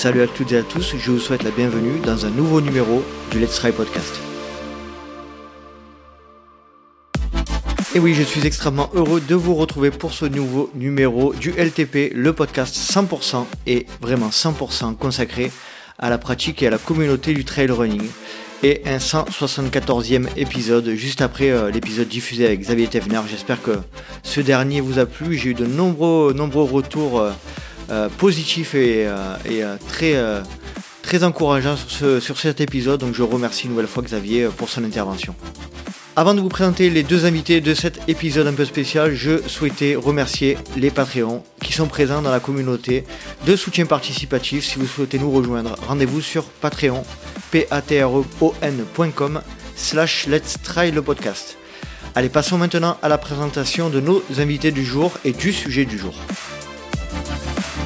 Salut à toutes et à tous, je vous souhaite la bienvenue dans un nouveau numéro du Let's Try Podcast. Et oui, je suis extrêmement heureux de vous retrouver pour ce nouveau numéro du LTP, le podcast 100% et vraiment 100% consacré à la pratique et à la communauté du trail running. Et un 174e épisode, juste après euh, l'épisode diffusé avec Xavier Tevner. J'espère que ce dernier vous a plu. J'ai eu de nombreux, nombreux retours euh, euh, positifs et, et très, très encourageants sur, sur cet épisode. Donc je remercie une nouvelle fois Xavier pour son intervention. Avant de vous présenter les deux invités de cet épisode un peu spécial, je souhaitais remercier les Patreons qui sont présents dans la communauté de soutien participatif. Si vous souhaitez nous rejoindre, rendez-vous sur Patreon, p a t r e o n.com slash let's try le podcast. Allez, passons maintenant à la présentation de nos invités du jour et du sujet du jour.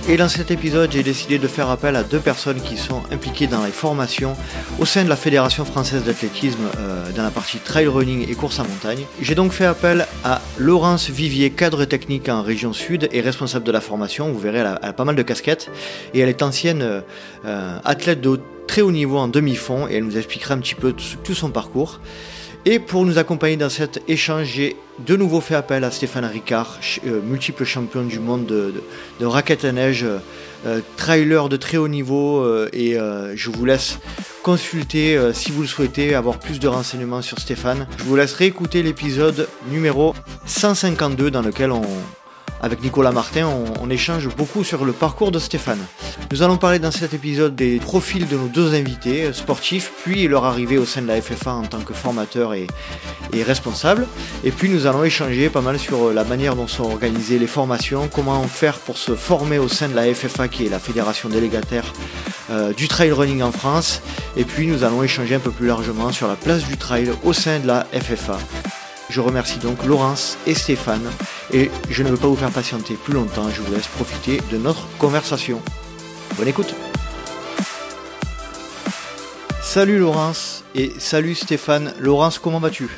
Et dans cet épisode, j'ai décidé de faire appel à deux personnes qui sont impliquées dans les formations au sein de la Fédération française d'athlétisme euh, dans la partie trail running et course à montagne. J'ai donc fait appel à Laurence Vivier, cadre technique en région sud et responsable de la formation. Vous verrez, elle a, pas mal de casquettes et elle est ancienne euh, athlète de très haut niveau en demi-fond et elle nous expliquera un petit peu tout son parcours. Et pour nous accompagner dans cet échange, j'ai de nouveau fait appel à Stéphane Ricard, euh, multiple champion du monde de, de, raquette à neige, euh, trailer de très haut niveau. Euh, et je vous laisse consulter si vous le souhaitez, avoir plus de renseignements sur Stéphane. Je vous laisserai écouter l'épisode numéro 152 dans lequel on, avec Nicolas Martin, on, échange beaucoup sur le parcours de Stéphane. Nous allons parler dans cet épisode des profils de nos deux invités euh, sportifs, puis leur arrivée au sein de la FFA en tant que formateur et, responsable. Et puis nous allons échanger pas mal sur euh, la manière dont sont organisées les formations, comment faire pour se former au sein de la FFA qui est la fédération délégataire euh, du trail running en France. Et puis nous allons échanger un peu plus largement sur la place du trail au sein de la FFA. Je remercie donc Laurence et Stéphane et je ne veux pas vous faire patienter plus longtemps, je vous laisse profiter de notre conversation. Bonne écoute Salut Laurence et salut Stéphane. Laurence, comment vas-tu?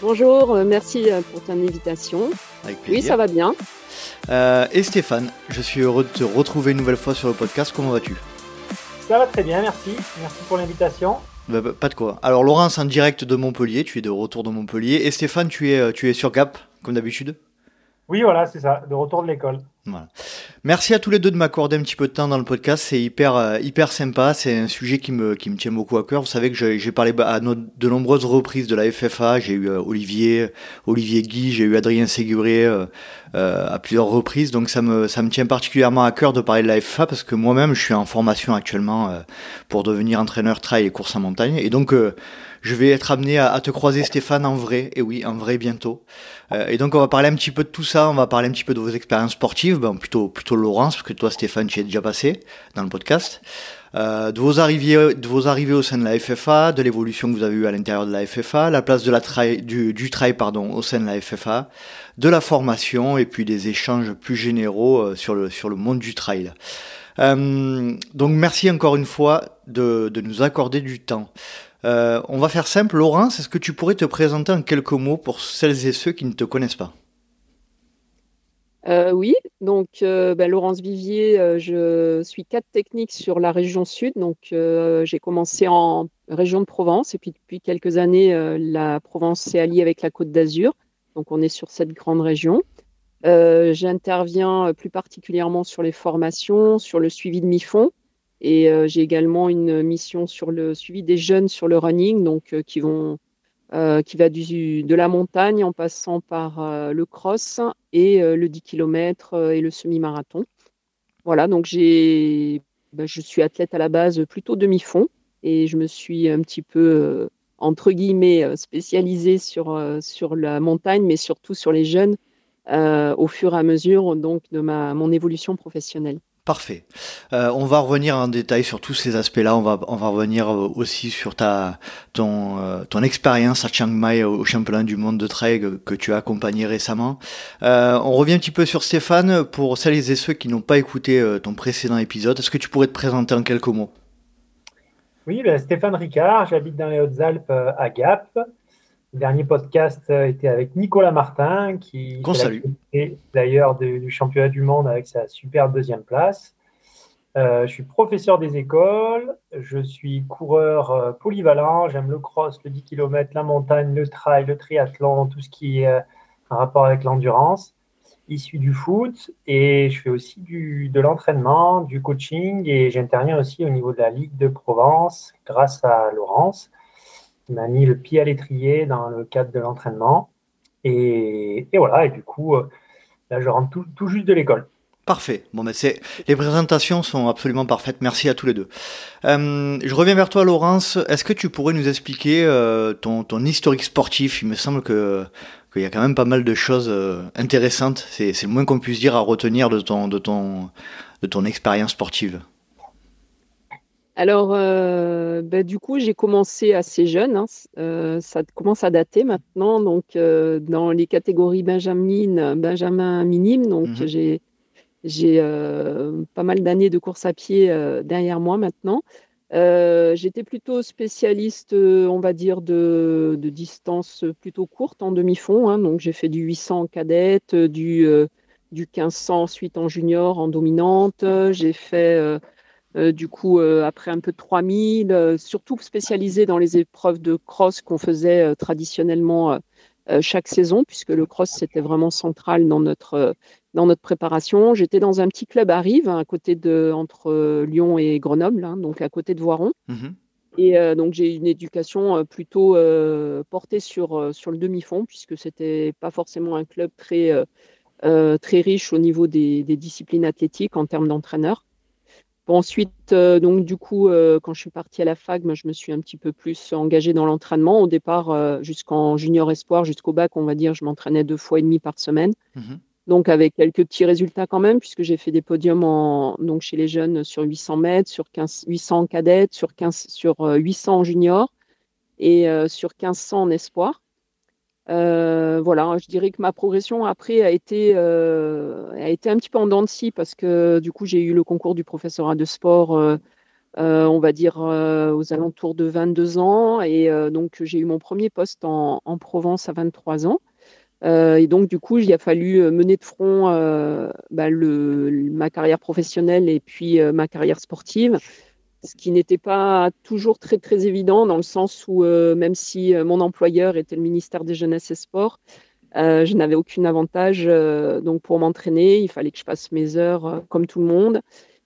Bonjour, euh, merci euh, pour ton invitation. Avec plaisir. Oui, ça va bien. Euh, et Stéphane, je suis heureux de te retrouver une nouvelle fois sur le podcast. Comment vas-tu? Ça va très bien, merci. Merci pour l'invitation. Bah, bah, pas de quoi. Alors Laurence en direct de Montpellier, tu es de retour de Montpellier. Et Stéphane, tu es, tu es sur Gap, comme d'habitude Oui, voilà, c'est ça, de retour de l'école. Voilà. Merci à tous les deux de m'accorder un petit peu de temps dans le podcast. C'est hyper, euh, hyper sympa. C'est un sujet qui me, qui me tient beaucoup à cœur. Vous savez que j'ai parlé à de nombreuses reprises de la FFA. J'ai eu euh, Olivier, Olivier Guy, j'ai eu Adrien Séguré euh, à plusieurs reprises. Donc ça me, ça me tient particulièrement à cœur de parler de la FFA parce que moi-même, je suis en formation actuellement pour devenir entraîneur trail et course en montagne. Et donc, je vais être amené à, te croiser Stéphane en vrai, et oui, en vrai bientôt. Euh, et donc on va parler un petit peu de tout ça, on va parler un petit peu de vos expériences sportives, bon, plutôt plutôt Laurence, parce que toi Stéphane, tu es déjà passé dans le podcast. Euh, de vos arrivées, de vos arrivées au sein de la FFA, de l'évolution que vous avez eue à l'intérieur de la FFA, la place de la du, du trail pardon au sein de la FFA, de la formation et puis des échanges plus généraux euh, sur le sur le monde du trail. Euh, donc merci encore une fois de, de nous accorder du temps. Euh, on va faire simple. Laurence, est-ce que tu pourrais te présenter en quelques mots pour celles et ceux qui ne te connaissent pas? Euh, oui, donc euh, ben, Laurence Vivier, je suis cadre technique sur la région sud. Donc j'ai commencé en région de Provence et puis depuis quelques années, la Provence s'est alliée avec la Côte d'Azur. Donc on est sur cette grande région. J'interviens plus particulièrement sur les formations, sur le suivi de mi-fond. Et euh, j'ai également une mission sur le suivi des jeunes sur le running, donc euh, qui vont euh, qui va du, de la montagne en passant par le cross et le 10 km et le semi-marathon. Voilà, donc j'ai, ben, je suis athlète à la base plutôt demi-fond et je me suis un petit peu, entre guillemets, spécialisée sur, sur la montagne, mais surtout sur les jeunes au fur et à mesure donc, de ma, mon évolution professionnelle. Parfait. Euh, on va revenir en détail sur tous ces aspects-là. On va, on va revenir euh, aussi sur ta, ton, euh, ton expérience à Chiang Mai au championnat du monde de trail que, tu as accompagné récemment. on revient un petit peu sur Stéphane. Pour celles et ceux qui n'ont pas écouté ton précédent épisode, est-ce que tu pourrais te présenter en quelques mots? Oui, ben, Stéphane Ricard, j'habite dans les Hautes-Alpes à Gap. Le dernier podcast euh, était avec Nicolas Martin, qui salue. d'ailleurs du, championnat du monde avec sa superbe deuxième place. je suis professeur des écoles, je suis coureur polyvalent, j'aime le cross, le 10 km, la montagne, le trail, le triathlon, tout ce qui est en rapport avec l'endurance. Issu du foot et je fais aussi du, de l'entraînement, du coaching et j'interviens aussi au niveau de la Ligue de Provence grâce à Laurence qui m'a mis le pied à l'étrier dans le cadre de l'entraînement. Et, voilà, et du coup, euh, là je rentre tout, juste de l'école. Parfait. Bon, mais c'est les présentations sont absolument parfaites. Merci à tous les deux. Euh, je reviens vers toi, Laurence. Est-ce que tu pourrais nous expliquer euh, ton, historique sportif? Il me semble que qu'il y a quand même pas mal de choses intéressantes. C'est, le moins qu'on puisse dire à retenir de ton, de ton, de ton expérience sportive. Alors, euh, ben, du coup, j'ai commencé assez jeune. Hein. Euh, ça commence à dater maintenant. Donc, dans les catégories Benjamin, Benjamin minime. Donc, mhm. j'ai, j'ai pas mal d'années de course à pied derrière moi maintenant. Euh, j'étais plutôt spécialiste, euh, on va dire, de, distance plutôt courte en demi-fond. Hein. donc, j'ai fait du 800 en cadette, du, euh, du 1500 ensuite en junior, en dominante. J'ai fait, du coup, après un peu de 3000, surtout spécialisé dans les épreuves de cross qu'on faisait traditionnellement chaque saison, puisque le cross, c'était vraiment central dans notre, dans notre préparation. J'étais dans un petit club à Rive, à côté de, entre euh, Lyon et Grenoble, hein, donc à côté de Voiron. Mhm. Et euh, donc j'ai une éducation euh, plutôt portée sur, sur le demi-fond, puisque c'était pas forcément un club très, très riche au niveau des, des disciplines athlétiques en termes ensuite, donc du coup, quand je suis partie à la fac, je me suis un petit peu plus engagée dans l'entraînement. Au départ, jusqu'en junior espoir, jusqu'au bac, on va dire, je m'entraînais deux fois et demi par semaine. Mhm donc avec quelques petits résultats quand même, puisque j'ai fait des podiums en, donc chez les jeunes sur 800 mètres, sur 15, 800 cadettes, sur, 15, sur 800 euh, juniors et euh, sur 1500 en espoir. Euh, voilà, je dirais que ma progression après a été, a été un petit peu en dents de scie parce que du coup j'ai eu le concours du professorat de sport, on va dire aux alentours de 22 ans et donc j'ai eu mon premier poste en, en Provence à 23 ans. Euh, et donc, du coup, il a fallu euh, mener de front euh, bah, ma carrière professionnelle et puis ma carrière sportive, ce qui n'était pas toujours très, très évident dans le sens où, même si mon employeur était le ministère des Jeunesses et Sports, je n'avais aucun avantage donc pour m'entraîner. Il fallait que je passe mes heures comme tout le monde.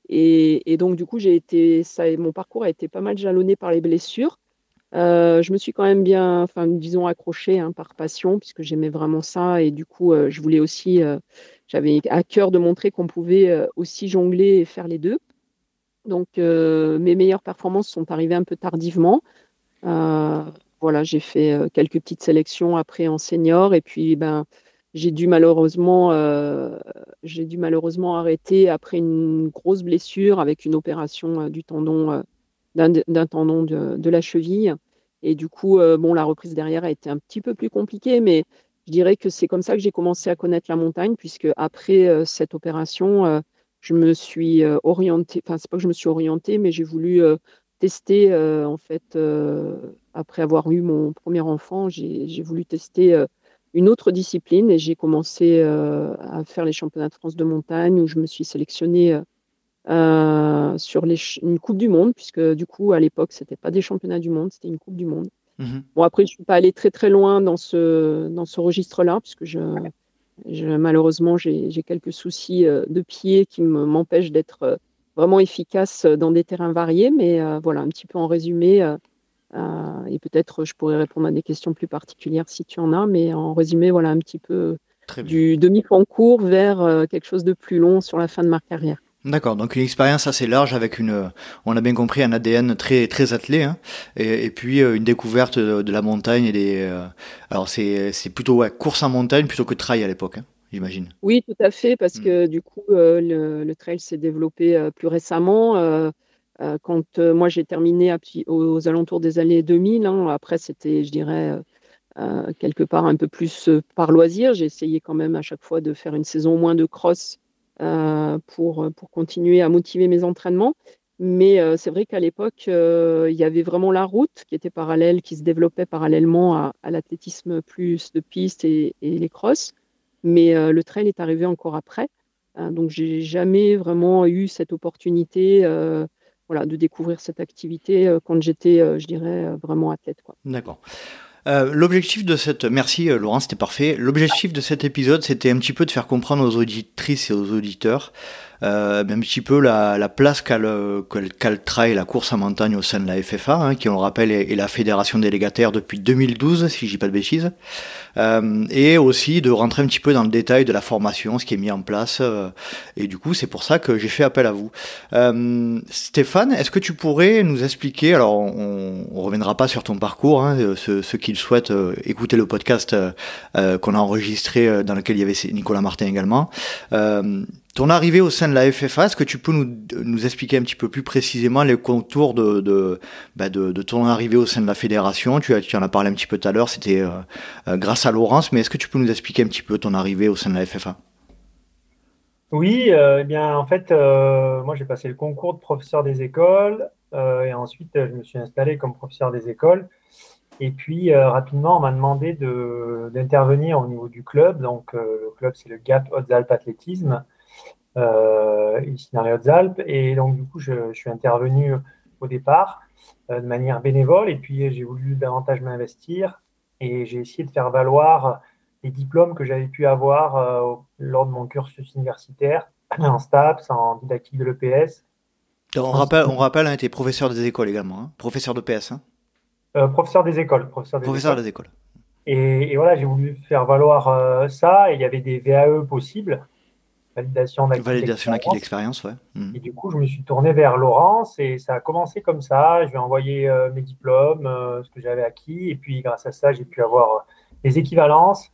Et, donc, du coup, j'ai été, ça, mon parcours a été pas mal jalonné par les blessures. Euh, je me suis quand même bien, disons, accrochée hein, par passion, puisque j'aimais vraiment ça. Et du coup, euh, je voulais aussi, euh, j'avais à cœur de montrer qu'on pouvait aussi jongler et faire les deux. Donc, mes meilleures performances sont arrivées un peu tardivement. voilà, j'ai fait quelques petites sélections après en senior. Et puis, ben, j'ai dû malheureusement, dû malheureusement arrêter après une grosse blessure avec une opération du tendon d'un tendon de, la cheville. Et du coup, euh, bon, la reprise derrière a été un petit peu plus compliquée, mais je dirais que c'est comme ça que j'ai commencé à connaître la montagne, puisque après euh, cette opération, euh, je me suis orientée, enfin, c'est pas que je me suis orientée, mais j'ai voulu tester, en fait, après avoir eu mon premier enfant, j'ai voulu tester une autre discipline et j'ai commencé à faire les championnats de France de montagne où je me suis sélectionnée euh, sur les une Coupe du Monde, puisque du coup, à l'époque, c'était pas des championnats du monde, c'était une Coupe du Monde. Mhm. Bon, après, je suis pas allée très très loin dans ce, dans ce registre-là, puisque je, je malheureusement, j'ai quelques soucis euh, de pied qui m'empêchent d'être euh, vraiment efficace dans des terrains variés. Mais voilà, un petit peu en résumé, et peut-être je pourrais répondre à des questions plus particulières si tu en as, mais en résumé, voilà un petit peu du demi-concours vers quelque chose de plus long sur la fin de ma carrière. D'accord, donc une expérience assez large avec une, on a bien compris, un ADN très très attelé, hein, et, puis euh, une découverte de, la montagne et des, euh, alors c'est c'est plutôt ouais, course en montagne plutôt que trail à l'époque, hein, j'imagine. Oui, tout à fait, parce mm. que du coup euh, le, trail s'est développé plus récemment. quand moi j'ai terminé aux, alentours des années 2000, hein, après c'était, je dirais. quelque part un peu plus par loisir. J'ai essayé quand même à chaque fois de faire une saison au moins de cross pour, pour continuer à motiver mes entraînements. Mais euh, c'est vrai qu'à l'époque, euh, il y avait vraiment la route qui était parallèle, qui se développait parallèlement à, l'athlétisme plus de piste et, les crosses. Mais le trail est arrivé encore après. donc, j'ai jamais vraiment eu cette opportunité voilà, de découvrir cette activité quand j'étais, je dirais, vraiment athlète. D'accord. L'objectif de cette. Merci Laurent, c'était parfait. L'objectif de cet épisode, c'était un petit peu de faire comprendre aux auditrices et aux auditeurs euh, un petit peu la, la place qu'a le, trail, la course en montagne au sein de la FFA, hein, qui on le rappelle est, la fédération délégataire depuis 2012, si je dis pas de bêtises, euh, et aussi de rentrer un petit peu dans le détail de la formation, ce qui est mis en place, euh, et du coup c'est pour ça que j'ai fait appel à vous. Euh, Stéphane, est-ce que tu pourrais nous expliquer, alors on, on reviendra pas sur ton parcours, hein, ceux, ceux qui le souhaitent écouter le podcast qu'on a enregistré dans lequel il y avait Nicolas Martin également. Ton arrivée au sein de la FFA, est-ce que tu peux nous, expliquer un petit peu plus précisément les contours de, bah ton arrivée au sein de la fédération? Tu, en as parlé un petit peu tout à l'heure, c'était euh, euh, grâce à Laurence, mais est-ce que tu peux nous expliquer un petit peu ton arrivée au sein de la FFA Oui, euh, eh bien en fait, moi j'ai passé le concours de professeur des écoles et ensuite je me suis installé comme professeur des écoles. Et puis rapidement, on m'a demandé d'intervenir au niveau du club. Donc le club, c'est le Gap Hautes-Alpes Athlétisme ici dans les Hautes-Alpes. Et donc, du coup, je, suis intervenu au départ euh, de manière bénévole et puis j'ai voulu davantage m'investir et j'ai essayé de faire valoir les diplômes que j'avais pu avoir euh, lors de mon cursus universitaire en STAPS, en didactique de l'EPS. On rappelle, on rappelle, hein, tu es professeur des écoles également, hein. professeur d'EPS. Hein. professeur des écoles. Professeur des professeur écoles. des écoles. Et, et voilà, j'ai voulu faire valoir ça. Et il y avait des VAE possibles validation d'acquis d'expérience. Ouais. Hmm. Et du coup, je me suis tourné vers Laurence et ça a commencé comme ça. Je lui ai envoyé euh, mes diplômes, euh, ce que j'avais acquis. Et puis, grâce à ça, j'ai pu avoir euh, les équivalences.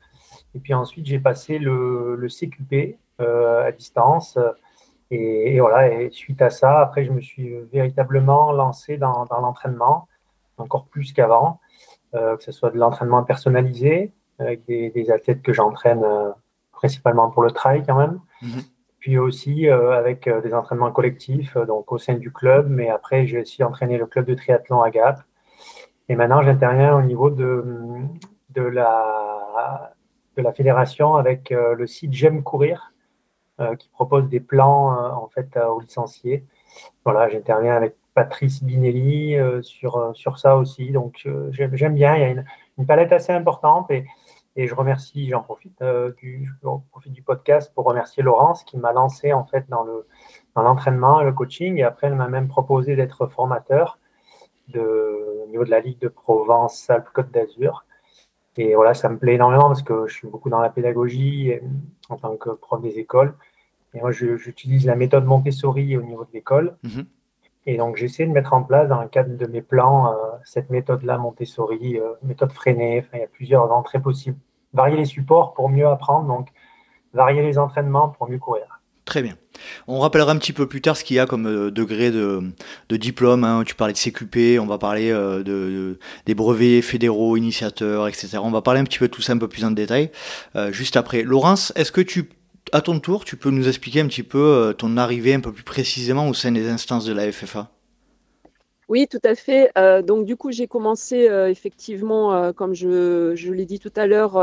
Et puis ensuite, j'ai passé le, le CQP à distance. Et, voilà, et suite à ça, après, je me suis véritablement lancé dans, dans l'entraînement, encore plus qu'avant, que ce soit de l'entraînement personnalisé, avec des, des athlètes que j'entraîne principalement pour le trail quand même. Mhm. Puis aussi euh, avec euh, des entraînements collectifs, euh, donc au sein du club, mais après j'ai aussi entraîné le club de triathlon à Gap. Et maintenant j'interviens au niveau de, de, la, de la fédération avec le site J'aime courir, qui propose des plans en fait aux licenciés. Voilà, j'interviens avec Patrice Binelli sur, sur ça aussi. Donc j'aime bien, il y a une, une, palette assez importante et, et je remercie, j'en profite, euh, du, profite du podcast pour remercier Laurence qui m'a lancé en fait dans le dans l'entraînement le coaching. Et après, elle m'a même proposé d'être formateur au niveau de la Ligue de Provence, Alpes-Côte d'Azur. Et voilà, ça me plaît énormément parce que je suis beaucoup dans la pédagogie en tant que prof des écoles. Et moi, j'utilise la méthode Montessori au niveau de l'école. Mm-hmm. Et donc, j'essaie de mettre en place, dans le cadre de mes plans, euh, cette méthode-là, Montessori, euh, méthode freinée. Il y a plusieurs entrées possibles. Varier les supports pour mieux apprendre, donc varier les entraînements pour mieux courir. Très bien. On rappellera un petit peu plus tard ce qu'il y a comme euh, degré de, de diplôme. Hein. Tu parlais de CQP, on va parler de, des brevets fédéraux, initiateurs, etc. On va parler un petit peu de tout ça un peu plus en détail juste après. Laurence, est-ce que tu à ton tour, tu peux nous expliquer un petit peu euh, ton arrivée un peu plus précisément au sein des instances de la FFA oui, tout à fait. Euh, donc, du coup, j'ai commencé euh, effectivement, comme je, l'ai dit tout à l'heure,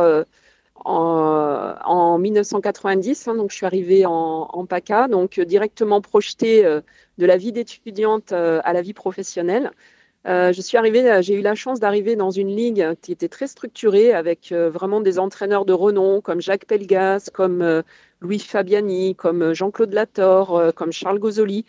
en, 1990. Hein, donc, je suis arrivée en, en PACA, donc directement projetée de la vie d'étudiante à la vie professionnelle. Je suis arrivée, j'ai eu la chance d'arriver dans une ligue qui était très structurée avec vraiment des entraîneurs de renom comme Jacques Pelgas, comme Louis Fabiani, comme euh, Jean-Claude Lator, euh, comme Charles Gozoli.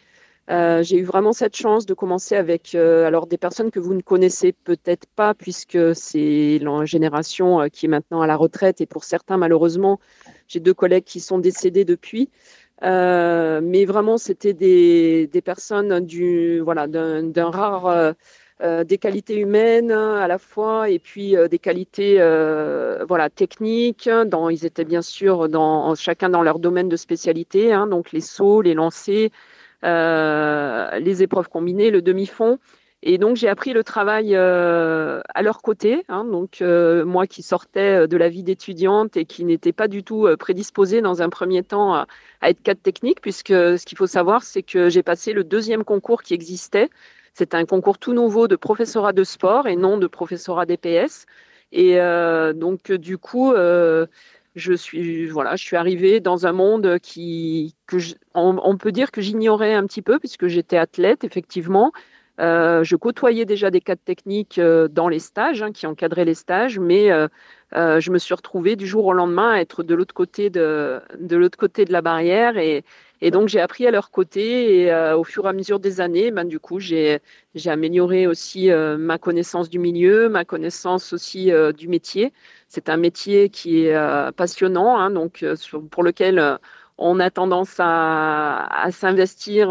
Euh, j'ai eu vraiment cette chance de commencer avec alors des personnes que vous ne connaissez peut-être pas puisque c'est la génération qui est maintenant à la retraite et pour certains malheureusement j'ai deux collègues qui sont décédés depuis. mais vraiment c'était des, des, personnes du voilà d'un rare euh, des qualités humaines à la fois et puis euh, des qualités euh, voilà techniques. Ils étaient bien sûr dans, chacun dans leur domaine de spécialité, hein, donc les sauts, les lancers, les épreuves combinées, le demi-fond. Et donc j'ai appris le travail à leur côté. Hein, donc moi qui sortais de la vie d'étudiante et qui n'était pas du tout prédisposée dans un premier temps à, à être cadre technique, puisque ce qu'il faut savoir, c'est que j'ai passé le deuxième concours qui existait, c'est un concours tout nouveau de professorat de sport et non de professorat d'EPS. Et euh, donc, du coup, euh, je suis voilà, je suis arrivée dans un monde qui que on, peut dire que j'ignorais un petit peu puisque j'étais athlète effectivement. Euh, je côtoyais déjà des cadres techniques dans les stages, hein, qui encadraient les stages, mais je me suis retrouvée du jour au lendemain à être de l'autre côté de, de l'autre côté de la barrière et, et donc, j'ai appris à leur côté et euh, au fur et à mesure des années, ben, du coup, j'ai amélioré aussi euh, ma connaissance du milieu, ma connaissance aussi euh, du métier. C'est un métier qui est passionnant, hein, donc pour lequel on a tendance à, à s'investir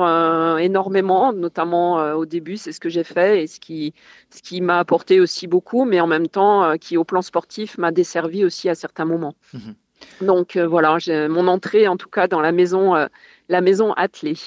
énormément, notamment au début, c'est ce que j'ai fait et ce qui, ce qui m'a apporté aussi beaucoup, mais en même temps, qui au plan sportif m'a desservi aussi à certains moments. Mmh donc voilà, mon entrée en tout cas dans la maison la maison attelée.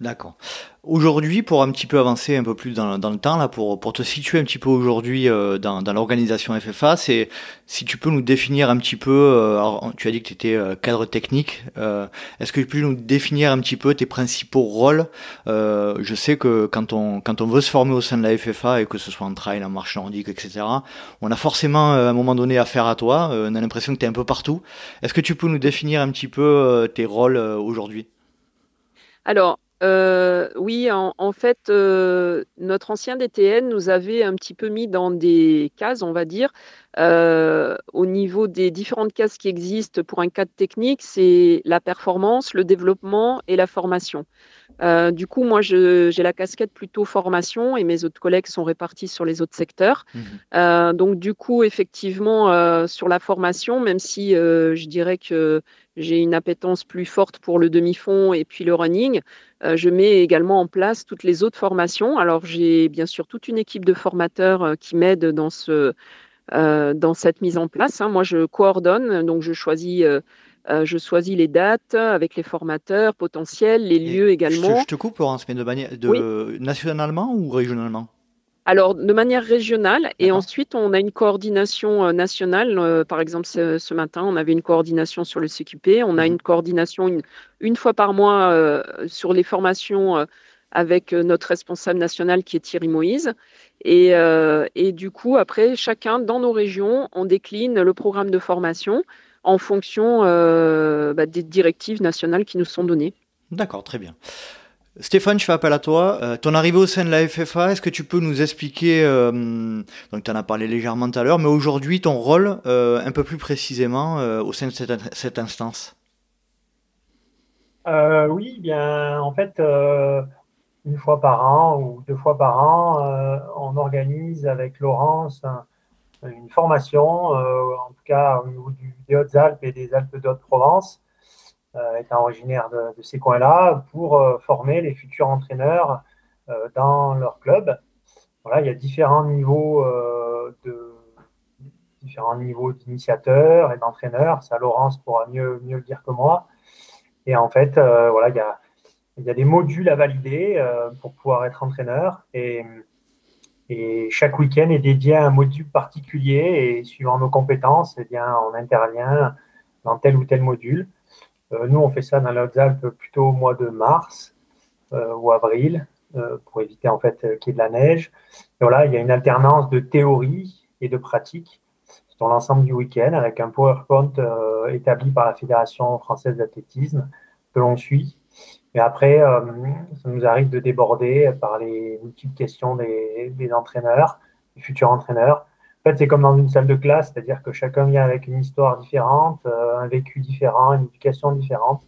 D'accord. Aujourd'hui, pour un petit peu avancer un peu plus dans, le temps, là, pour, pour te situer un petit peu aujourd'hui euh, dans, l'organisation FFA, c'est si tu peux nous définir un petit peu, euh, tu as dit que tu étais euh, cadre technique, est-ce que tu peux nous définir un petit peu tes principaux rôles? Je sais que quand on, quand on veut se former au sein de la FFA, et que ce soit en trail, en marche nordique, etc., on a forcément à un moment donné affaire à toi, on a l'impression que tu es un peu partout. Est-ce que tu peux nous définir un petit peu tes rôles aujourd'hui? Alors, euh, oui, en, fait, euh, notre ancien DTN nous avait un petit peu mis dans des cases, on va dire, euh, au niveau des différentes cases qui existent pour un cadre technique, c'est la performance, le développement et la formation. Euh, du coup, moi, j'ai la casquette plutôt formation et mes autres collègues sont répartis sur les autres secteurs. Mmh euh, donc, du coup, effectivement, euh, sur la formation, même si je dirais que j'ai une appétence plus forte pour le demi-fond et puis le running, je mets également en place toutes les autres formations. Alors, j'ai bien sûr toute une équipe de formateurs qui m'aident dans ce dans cette mise en place. Hein. Moi, je coordonne, donc je choisis euh, je choisis les dates avec les formateurs potentiels, les lieux également. Je te, coupe, Laurence, mais de manière de nationalement ou régionalement? Alors, de manière régionale, et ensuite, on a une coordination euh, nationale. Euh, par exemple, ce, matin, on avait une coordination sur le CQP. On a mhm. une coordination une, une fois par mois sur les formations avec notre responsable national qui est Thierry Moïse. Et, et, du coup, après, chacun dans nos régions, on décline le programme de formation en fonction euh, bah, des directives nationales qui nous sont données. D'accord, très bien. Stéphane, je fais appel à toi. Euh, ton arrivée au sein de la FFA, est-ce que tu peux nous expliquer, euh, donc tu en as parlé légèrement tout à l'heure, mais aujourd'hui ton rôle un peu plus précisément au sein de cette, instance? Oui, bien en fait, une fois par an ou deux fois par an, on organise avec Laurence une formation, euh, en tout cas au niveau du, des Hautes-Alpes et des Alpes de Haute-Provence, euh, étant originaire de, ces coins-là, pour euh, former les futurs entraîneurs dans leur club. Voilà, il y a différents niveaux de différents niveaux d'initiateurs et d'entraîneurs. Ça, Laurence pourra mieux, mieux le dire que moi. Et en fait, voilà, il y a, il y a des modules à valider pour pouvoir être entraîneur. Et chaque week-end est dédié à un module particulier et suivant nos compétences, eh bien, on intervient dans tel ou tel module. Euh, nous, on fait ça dans les Hautes-Alpes plutôt au mois de mars euh, ou avril euh, pour éviter en fait qu'il y ait de la neige. Et voilà, il y a une alternance de théorie et de pratique sur l'ensemble du week-end avec un PowerPoint établi par la Fédération française d'athlétisme que l'on suit et après, euh, ça nous arrive de déborder par les multiples questions des, entraîneurs, des futurs entraîneurs. En fait, c'est comme dans une salle de classe, c'est-à-dire que chacun vient avec une histoire différente, euh, un vécu différent, une éducation différente.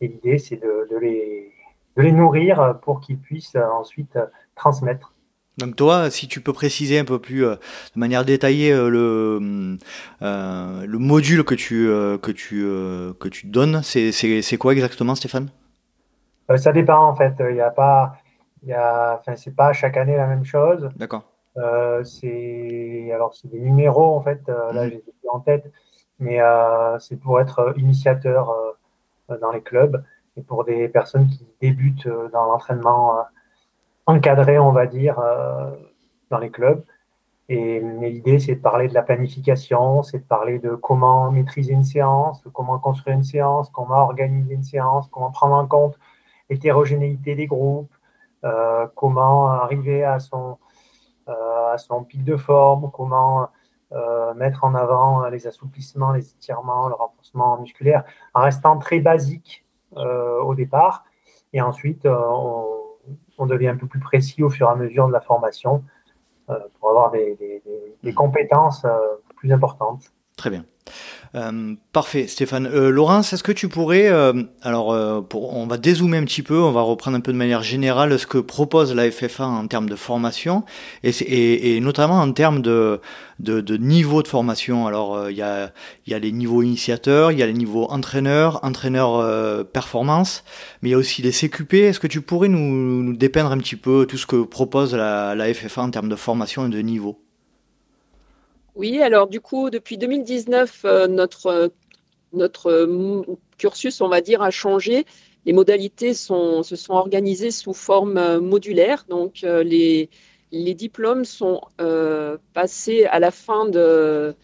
Et l'idée, c'est de, les, les nourrir pour qu'ils puissent ensuite transmettre. Donc toi, si tu peux préciser un peu plus euh, de manière détaillée le, le module que tu, que tu, que tu donnes, c'est quoi exactement Stéphane? Ça dépend en fait. Il n'y a pas, il y a, enfin, c'est pas chaque année la même chose. D'accord. Euh, c'est alors c'est des numéros en fait. Euh, là, mhm. j'ai en tête, mais c'est pour être initiateur dans les clubs et pour des personnes qui débutent dans l'entraînement encadré, on va dire, dans les clubs. Et l'idée, c'est de parler de la planification, c'est de parler de comment maîtriser une séance, comment construire une séance, comment organiser une séance, comment prendre en compte l'hétérogénéité des groupes, euh, comment arriver à son, euh, à son pic de forme, comment mettre en avant les assouplissements, les étirements, le renforcement musculaire, en restant très basique au départ. Et ensuite, on, on, devient un peu plus précis au fur et à mesure de la formation pour avoir des, des compétences plus importantes. Très bien. Euh, parfait, Stéphane. Euh, Laurence, est-ce que tu pourrais, euh, alors, euh, pour, on va dézoomer un petit peu, on va reprendre un peu de manière générale ce que propose la FFA en termes de formation et, et, et notamment en termes de, de, de, niveau de formation. Alors, il y, a, y a les niveaux initiateurs, il y a les niveaux entraîneurs, entraîneurs performance, mais il y a aussi les CQP. Est-ce que tu pourrais nous, nous, dépeindre un petit peu tout ce que propose la, la FFA en termes de formation et de niveau? Oui, alors du coup, depuis 2019, euh, notre, notre euh, cursus, on va dire, a changé. Les modalités se sont organisées sous forme euh, modulaire. Donc, les, les diplômes sont passés à la fin de.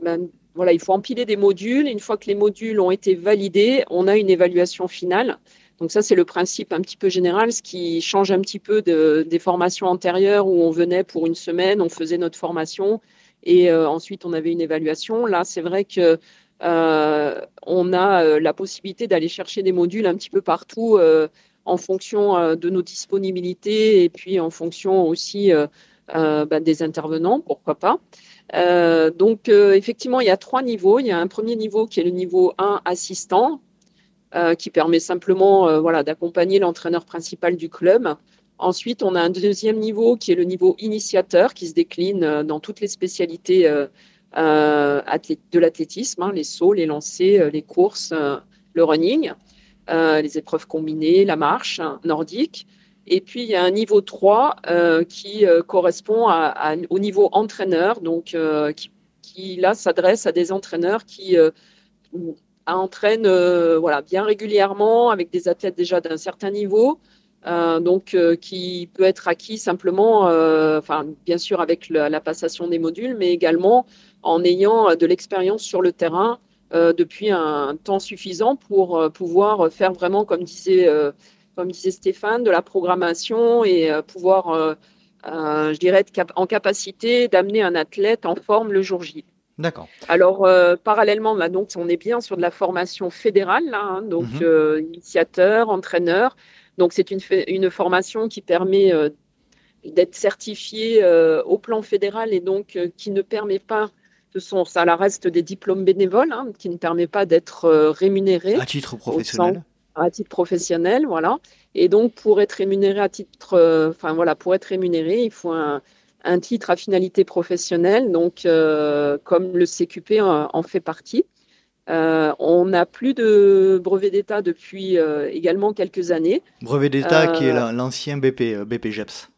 Ben, voilà, il faut empiler des modules. Une fois que les modules ont été validés, on a une évaluation finale. Donc ça, c'est le principe un petit peu général, ce qui change un petit peu de, des formations antérieures où on venait pour une semaine, on faisait notre formation, et euh, ensuite on avait une évaluation. Là, c'est vrai que euh, on a euh, la possibilité d'aller chercher des modules un petit peu partout en fonction de nos disponibilités et puis en fonction aussi bah, des intervenants, pourquoi pas. donc effectivement, il y a trois niveaux. Il y a un premier niveau qui est le niveau 1 assistant, qui permet simplement voilà, d'accompagner l'entraîneur principal du club. Ensuite, on a un deuxième niveau qui est le niveau initiateur qui se décline euh, dans toutes les spécialités euh, euh, de l'athlétisme, hein, les sauts, les lancers, les courses, le running, les épreuves combinées, la marche hein, nordique. Et puis, il y a un niveau 3 qui correspond au niveau entraîneur, donc qui, là s'adresse à des entraîneurs qui entraînent bien régulièrement avec des athlètes déjà d'un certain niveau, euh, donc euh, qui peut être acquis simplement, euh, enfin bien sûr avec la passation des modules, mais également en ayant de l'expérience sur le terrain depuis un temps suffisant pour pouvoir faire vraiment, comme disait, comme disait Stéphane, de la programmation et pouvoir, je dirais, être en capacité d'amener un athlète en forme le jour J. D'accord. Alors, parallèlement, là, donc, on est bien sur de la formation fédérale, là, hein, donc mhm. initiateur, entraîneur, donc, c'est une, une, formation qui permet euh, d'être certifié euh, au plan fédéral et donc euh, qui ne permet pas, ce sont, ça reste des diplômes bénévoles, hein, qui ne permet pas d'être rémunéré. À titre professionnel. à titre professionnel, voilà. Et donc, pour être rémunéré à titre, enfin voilà, pour être rémunéré, il faut un, un titre à finalité professionnelle, donc comme le CQP en fait partie. Euh, on n'a plus de brevet d'État depuis euh, également quelques années. Brevet d'État qui est euh, l'ancien BP, BPGEPS.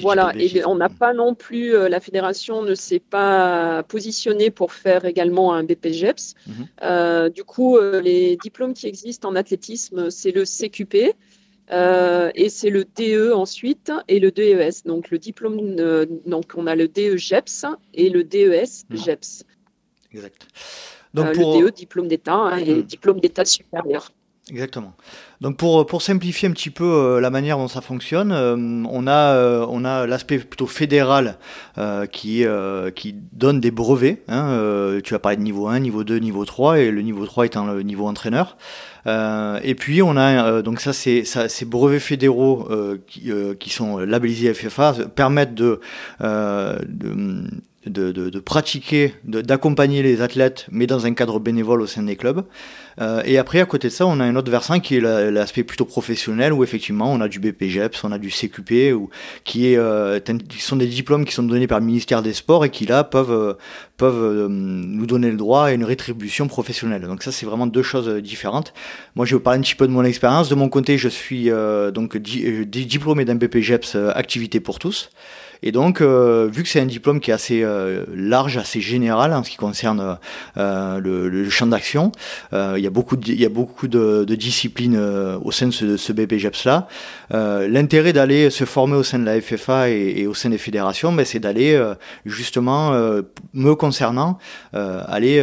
voilà, et on n'a pas non plus, la fédération ne s'est pas positionnée pour faire également un BPGEPS. Mhm. du coup, les diplômes qui existent en athlétisme, c'est le CQP, et c'est le DE ensuite et le DES. Donc le diplôme, donc on a le DE GEPS et le DES GEPS. Exact. Donc euh, pour... Le DE, diplôme d'État, hein, et hmm. diplôme d'État supérieur. Exactement. Donc pour, pour simplifier un petit peu euh, la manière dont ça fonctionne, euh, on a, on a l'aspect plutôt fédéral qui, qui donne des brevets. Hein, tu as parlé de niveau 1, niveau 2, niveau 3, et le niveau 3 étant le niveau entraîneur. et puis on a donc ça c'est ça, ces brevets fédéraux qui, qui sont labellisés FFA permettent de, de de, de, de pratiquer, d'accompagner les athlètes, mais dans un cadre bénévole au sein des clubs. Euh, et après, à côté de ça, on a un autre versant qui est l'aspect plutôt professionnel, où effectivement, on a du BPGEPS, on a du CQP, ou, qui, est, euh, qui sont des diplômes qui sont donnés par le ministère des Sports et qui là peuvent, euh, peuvent nous donner le droit à une rétribution professionnelle. Donc ça, c'est vraiment deux choses différentes. Moi, je vais vous parler un petit peu de mon expérience. De mon côté, je suis donc diplômé d'un BPGEPS activité pour tous. Et donc, euh, vu que c'est un diplôme qui est assez euh, large, assez général en ce qui concerne euh, le, le, champ d'action, il y a beaucoup de, il y a beaucoup de, de disciplines au sein de ce, ce BPGEPS-là. L'intérêt d'aller se former au sein de la FFA et, et au sein des fédérations, ben, c'est d'aller justement, me concernant, aller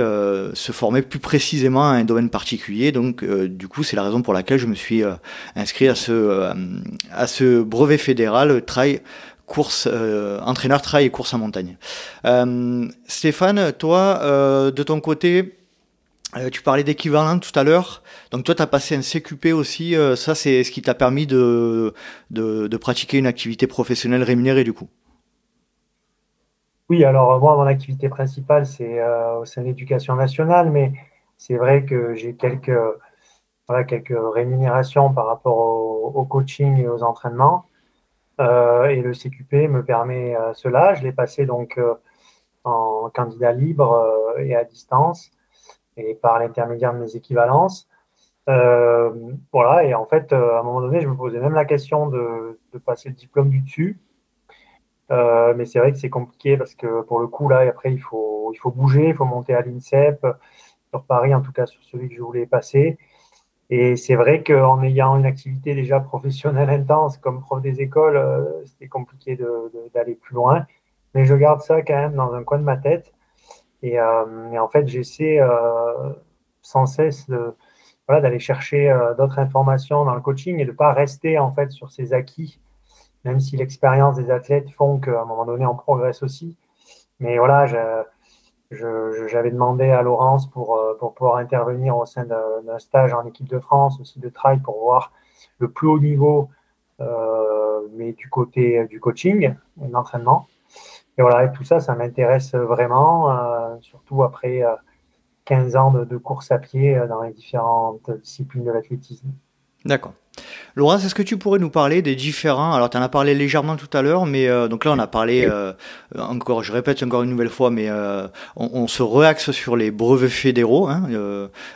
se former plus précisément à un domaine particulier. Donc, du coup, c'est la raison pour laquelle je me suis inscrit à ce, à ce brevet fédéral, Trail course, entraîneur trail et course en montagne. Stéphane, toi, de ton côté, tu parlais d'équivalent tout à l'heure. Donc toi, tu as passé un CQP aussi. ça, c'est ce qui t'a permis de, pratiquer une activité professionnelle rémunérée du coup. Oui, alors moi, mon activité principale, c'est au sein de l'éducation nationale, mais c'est vrai que j'ai quelques rémunérations par rapport au, coaching et aux entraînements. Euh, et le CQP me permet euh, cela. Je l'ai passé donc euh, en candidat libre et à distance et par l'intermédiaire de mes équivalences. voilà, et en fait, à un moment donné, je me posais même la question de, passer le diplôme du dessus. mais c'est vrai que c'est compliqué parce que pour le coup, là, après, il faut, il faut bouger, il faut monter à l'INSEP, sur Paris, en tout cas sur celui que je voulais passer. Et c'est vrai qu'en ayant une activité déjà professionnelle intense comme prof des écoles, euh, c'était compliqué d'aller plus loin. Mais je garde ça quand même dans un coin de ma tête. Et, euh, en fait, j'essaie euh, sans cesse d'aller chercher d'autres informations dans le coaching et de ne pas rester en fait sur ces acquis, même si l'expérience des athlètes font qu'à un moment donné, on progresse aussi. Mais voilà, je, j'avais demandé à Laurence pour, euh, pour pouvoir intervenir au sein d'un stage en équipe de France, aussi de trail, pour voir le plus haut niveau, euh, mais du côté du coaching de l'entraînement. Et voilà, et tout ça, ça m'intéresse vraiment, euh, surtout après 15 ans de, de, course à pied dans les différentes disciplines de l'athlétisme. D'accord. Laurence, est-ce que tu pourrais nous parler des différents Alors, tu en as parlé légèrement tout à l'heure, mais euh, donc là, on a parlé euh, encore, je répète encore une nouvelle fois, mais euh, on, se réaxe sur les brevets fédéraux, hein,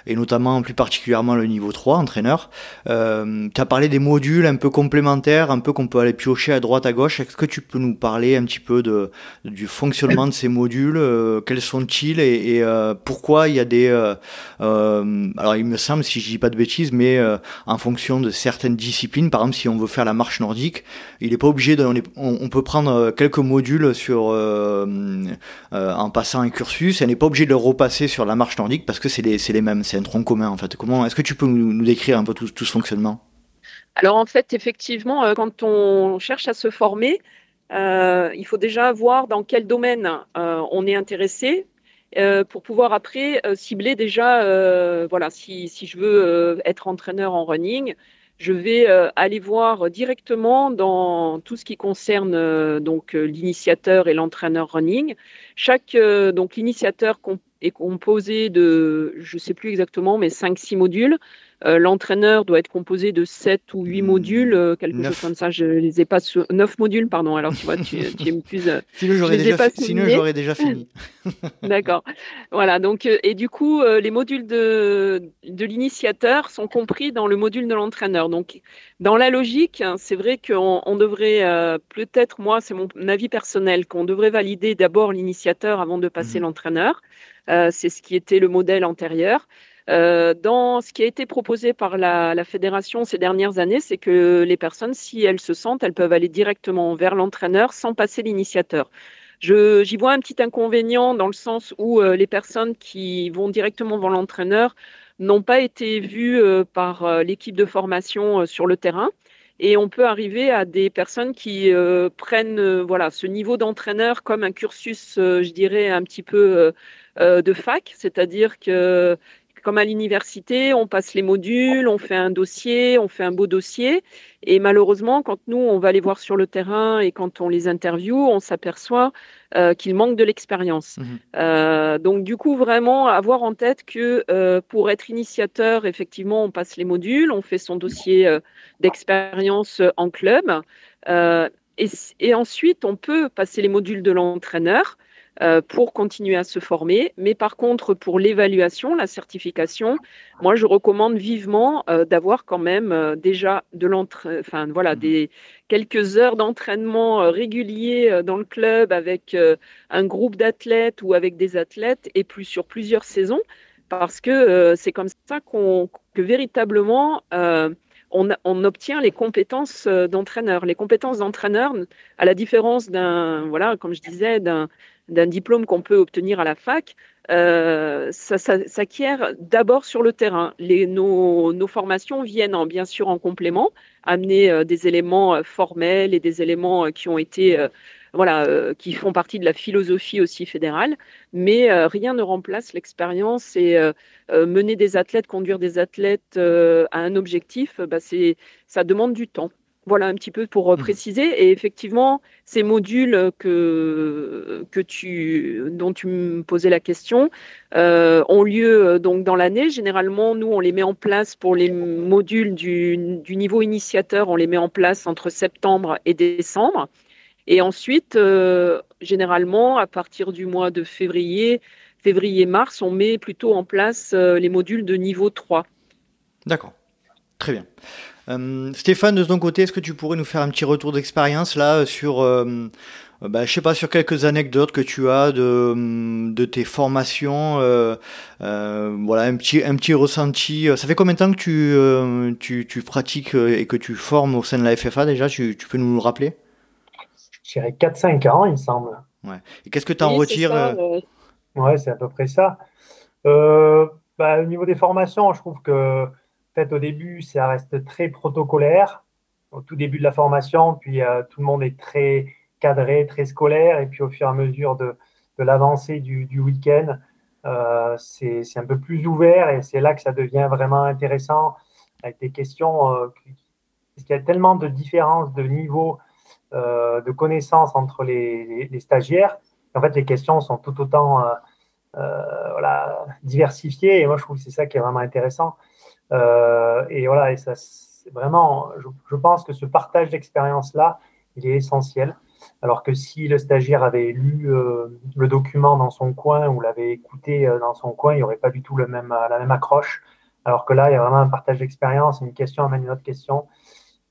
et notamment plus particulièrement le niveau 3, entraîneur. tu as parlé des modules un peu complémentaires, un peu qu'on peut aller piocher à droite, à gauche. Est-ce que tu peux nous parler un petit peu de, du fonctionnement de ces modules Quels sont-ils et, et pourquoi il y a des. alors, il me semble, si je dis pas de bêtises, mais en fonction de certaines disciplines. Par exemple, si on veut faire la marche nordique, il n'est pas obligé de. On, peut prendre euh, quelques modules sur euh, euh, en passant un cursus. Elle n'est pas obligé de le repasser sur la marche nordique parce que c'est les, mêmes. C'est un tronc commun en fait. Comment Est-ce que tu peux nous, décrire un peu tout, ce fonctionnement? Alors en fait, effectivement, quand on cherche à se former, il faut déjà voir dans quel domaine on est intéressé. pour pouvoir après cibler déjà, voilà, si, si je veux être entraîneur en running, je vais euh, aller voir directement dans tout ce qui concerne euh, donc euh, l'initiateur et l'entraîneur running. Chaque donc l'initiateur est composé de, je sais plus exactement, mais 5-6 modules. Euh, l'entraîneur doit être composé de 7 ou 8 hmm. modules, euh, quelque chose comme ça. Je les ai pas sur 9 modules, pardon. Alors tu vois, tu, tu es plus. Euh, sinon, j'aurais déjà, sinon, déjà fini. D'accord. Voilà. Donc, et du coup, les modules de, de l'initiateur sont compris dans le module de l'entraîneur. Donc, dans la logique, c'est vrai qu'on on devrait peut-être, moi, c'est mon avis personnel, qu'on devrait valider d'abord l'initiateur avant de passer hmm. l'entraîneur. c'est ce qui était le modèle antérieur. Euh, dans ce qui a été proposé par la, fédération ces dernières années, c'est que les personnes, si elles se sentent, elles peuvent aller directement vers l'entraîneur sans passer l'initiateur. J'y vois un petit inconvénient dans le sens où euh, les personnes qui vont directement vers l'entraîneur n'ont pas été vues euh, par l'équipe de formation sur le terrain. Et on peut arriver à des personnes qui prennent voilà ce niveau d'entraîneur comme un cursus, je dirais, un petit peu de fac, c'est-à-dire que comme à l'université, on passe les modules, on fait un dossier, on fait un beau dossier. Et malheureusement, quand nous, on va les voir sur le terrain et quand on les interviewe, on s'aperçoit euh, qu'ils manquent de l'expérience. Mhm. Euh, donc, du coup, vraiment avoir en tête que euh, pour être initiateur, effectivement, on passe les modules, on fait son dossier d'expérience en club. Et, et, ensuite, on peut passer les modules de l'entraîneur. Euh, pour continuer à se former. Mais par contre, pour l'évaluation, la certification, moi, je recommande vivement euh, d'avoir quand même euh, déjà de enfin, voilà, mmh. des quelques heures d'entraînement réguliers dans le club avec un groupe d'athlètes ou avec des athlètes et plus sur plusieurs saisons, parce que c'est comme ça qu'on que véritablement on, obtient les compétences d'entraîneur. Les compétences d'entraîneur, à la différence d'un, voilà, comme je disais, d'un diplôme qu'on peut obtenir à la fac, euh, ça, s'acquiert d'abord sur le terrain. Nos, formations viennent en, bien sûr en complément, amener euh, des éléments euh, formels et des éléments qui ont été, voilà, qui font partie de la philosophie aussi fédérale, mais rien ne remplace l'expérience et mener des athlètes, conduire des athlètes à un objectif, bah, ça demande du temps. Voilà un petit peu pour euh, mmh. préciser. Et effectivement, ces modules que, que tu, dont tu me posais la question euh, ont lieu euh, donc dans l'année. Généralement, nous, on les met en place pour les modules du, du, niveau initiateur, on les met en place entre septembre et décembre. Et ensuite, généralement, à partir du mois de février, février-mars, on met plutôt en place les modules de niveau 3. D'accord. Très bien. Euh, Stéphane, de ton côté, est-ce que tu pourrais nous faire un petit retour d'expérience là sur, euh, bah, je sais pas, sur quelques anecdotes que tu as de, de tes formations, euh, voilà, un petit, un petit ressenti. Ça fait combien de temps que tu, tu, pratiques et que tu formes au sein de la FFA déjà tu, peux nous le rappeler? Dirais 4-5 ans, il me semble. Ouais. Et qu'est-ce que tu en retires Ouais, c'est à peu près ça. Bah, au niveau des formations, je trouve que fait, au début, ça reste très protocolaire, au tout début de la formation, puis euh, tout le monde est très cadré, très scolaire, et puis au fur et à mesure de, l'avancée du, week-end, euh, c'est un peu plus ouvert, et c'est là que ça devient vraiment intéressant, avec des questions, euh, parce qu'il y a tellement de différences de niveau de connaissances entre les, stagiaires, en fait, les questions sont tout autant voilà, diversifiées, et moi, je trouve que c'est ça qui est vraiment intéressant. Euh, et voilà, et ça, vraiment, je, pense que ce partage d'expérience-là, il est essentiel. Alors que si le stagiaire avait lu euh, le document dans son coin ou l'avait écouté euh, dans son coin, il n'y aurait pas du tout le même, la même accroche. Alors que là, il y a vraiment un partage d'expérience, une question amène une autre question.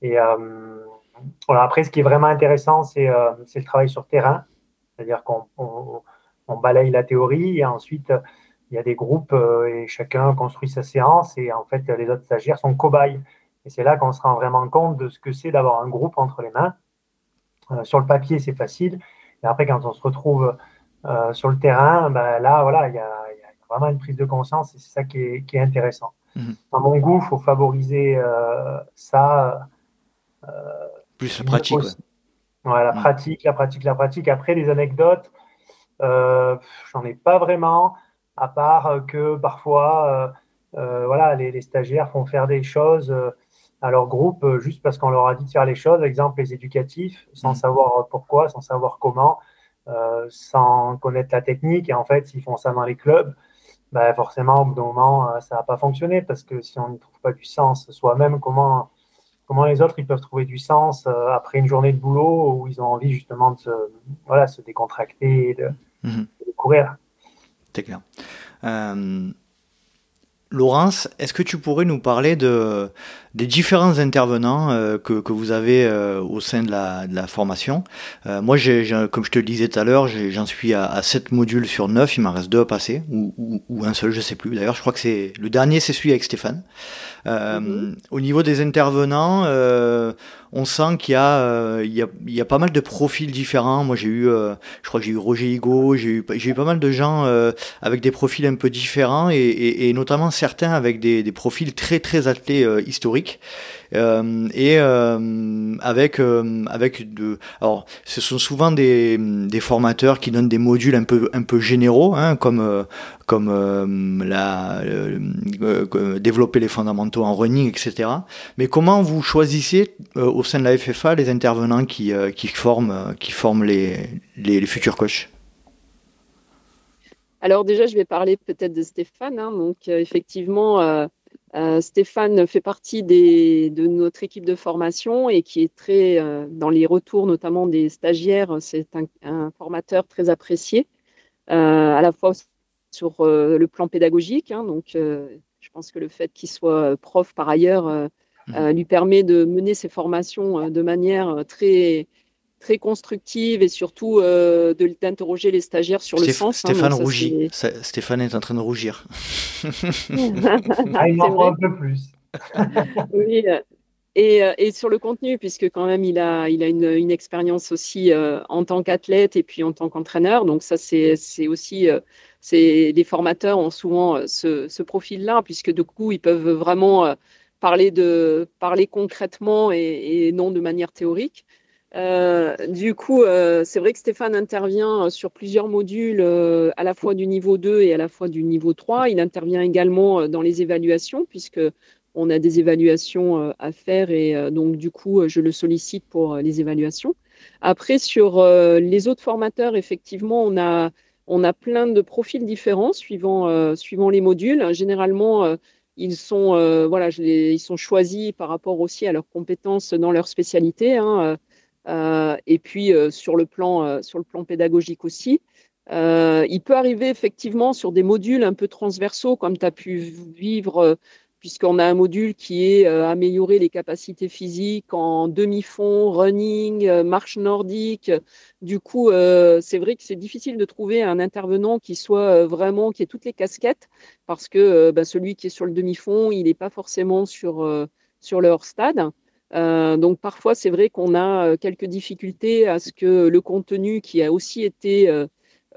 Et voilà, après, ce qui est vraiment intéressant, c'est le travail sur terrain. C'est-à-dire qu'on on, balaye la théorie et ensuite, il y a des groupes euh, et chacun construit sa séance et en fait les autres stagiaires sont cobayes. Et c'est là qu'on se rend vraiment compte de ce que c'est d'avoir un groupe entre les mains. Euh, sur le papier, c'est facile. Et après, quand on se retrouve euh, sur le terrain, ben là, voilà, il y, a, vraiment une prise de conscience et c'est ça qui est, qui est intéressant. Mhm. Dans mon goût, il faut favoriser ça. Plus pratique. Ouais. la mhm. pratique, la pratique, la pratique. Après, les anecdotes, j'en ai pas vraiment à part que parfois, euh, euh, voilà, les, stagiaires font faire des choses euh, à leur groupe juste parce qu'on leur a dit de faire les choses, exemple les éducatifs, sans mmh. savoir pourquoi, sans savoir comment, sans connaître la technique. Et en fait, s'ils font ça dans les clubs, ben forcément, au bout d'un moment, ça va pas fonctionner parce que si on ne trouve pas du sens soi-même, comment, comment les autres ils peuvent trouver du sens après une journée de boulot où ils ont envie justement de se, voilà, se décontracter et de, mmh. de courir c'est clair. Euh, Laurence, est-ce que tu pourrais nous parler de, des différents intervenants euh, que, que, vous avez euh, au sein de la, de la formation Moi, j'ai, comme je te le disais tout à l'heure, j'en suis à, à, 7 modules sur 9, il m'en reste deux à passer, ou, ou, ou, un seul, je sais plus. D'ailleurs, je crois que c'est le dernier, c'est celui avec Stéphane. Mhm. Au niveau des intervenants, on sent qu'il y, euh, il y, a, il y a pas mal de profils différents. Moi, j'ai eu, euh, je crois que j'ai eu Roger Higo, j'ai eu, j'ai eu pas mal de gens euh, avec des profils un peu différents et, et, et notamment certains avec des, des, profils très très athlés historiques. Euh, et euh, avec avec de alors ce sont souvent des, formateurs qui donnent des modules un peu un peu généraux hein, comme comme développer les fondamentaux en running etc mais comment vous choisissez au sein de la FFA les intervenants qui, euh, qui forment, euh, qui forment les, les, futurs coachs? Alors déjà, je vais parler peut-être de Stéphane. Hein. Donc euh, effectivement, Stéphane fait partie des, de notre équipe de formation et qui est très dans les retours, notamment des stagiaires. C'est un, formateur très apprécié, à la fois sur le plan pédagogique. Hein. donc je pense que le fait qu'il soit prof par ailleurs euh, lui permet de mener ses formations euh, de manière euh, très, très constructive et surtout d'interroger les stagiaires sur le sens. Hein, Stéphane rougit. Stéphane est en train de rougir. ah, il m'en un peu plus. oui, Et, et, sur le contenu, puisque quand même il a, il a une, une expérience aussi en tant qu'athlète et puis en tant qu'entraîneur. Donc ça, c'est aussi, c'est les formateurs ont souvent ce, ce profil-là, puisque du coup, ils peuvent vraiment parler, de, parler concrètement et, et non de manière théorique. Euh, du coup, euh, c'est vrai que Stéphane intervient sur plusieurs modules, euh, à la fois du niveau 2 et à la fois du niveau 3. Il intervient également dans les évaluations, puisque on a des évaluations à faire et donc du coup, je le sollicite pour les évaluations. Après, sur les autres formateurs, effectivement, on a, on a plein de profils différents suivant, suivant les modules. Généralement, ils sont, voilà, ils sont choisis par rapport aussi à leurs compétences dans leur spécialité. Hein, euh, et puis euh, sur, le plan, euh, sur le plan pédagogique aussi. il peut arriver effectivement sur des modules un peu transversaux, comme tu as pu vivre puisqu'on a un module qui est améliorer les capacités physiques en demi-fond, running, marche nordique. Du coup, c'est vrai que c'est difficile de trouver un intervenant qui soit vraiment, qui ait toutes les casquettes, parce que bah, celui qui est sur le demi-fond, il n'est pas forcément sur, sur le hors-stade. Euh, donc parfois, c'est vrai qu'on a euh, quelques difficultés à ce que le contenu qui a aussi été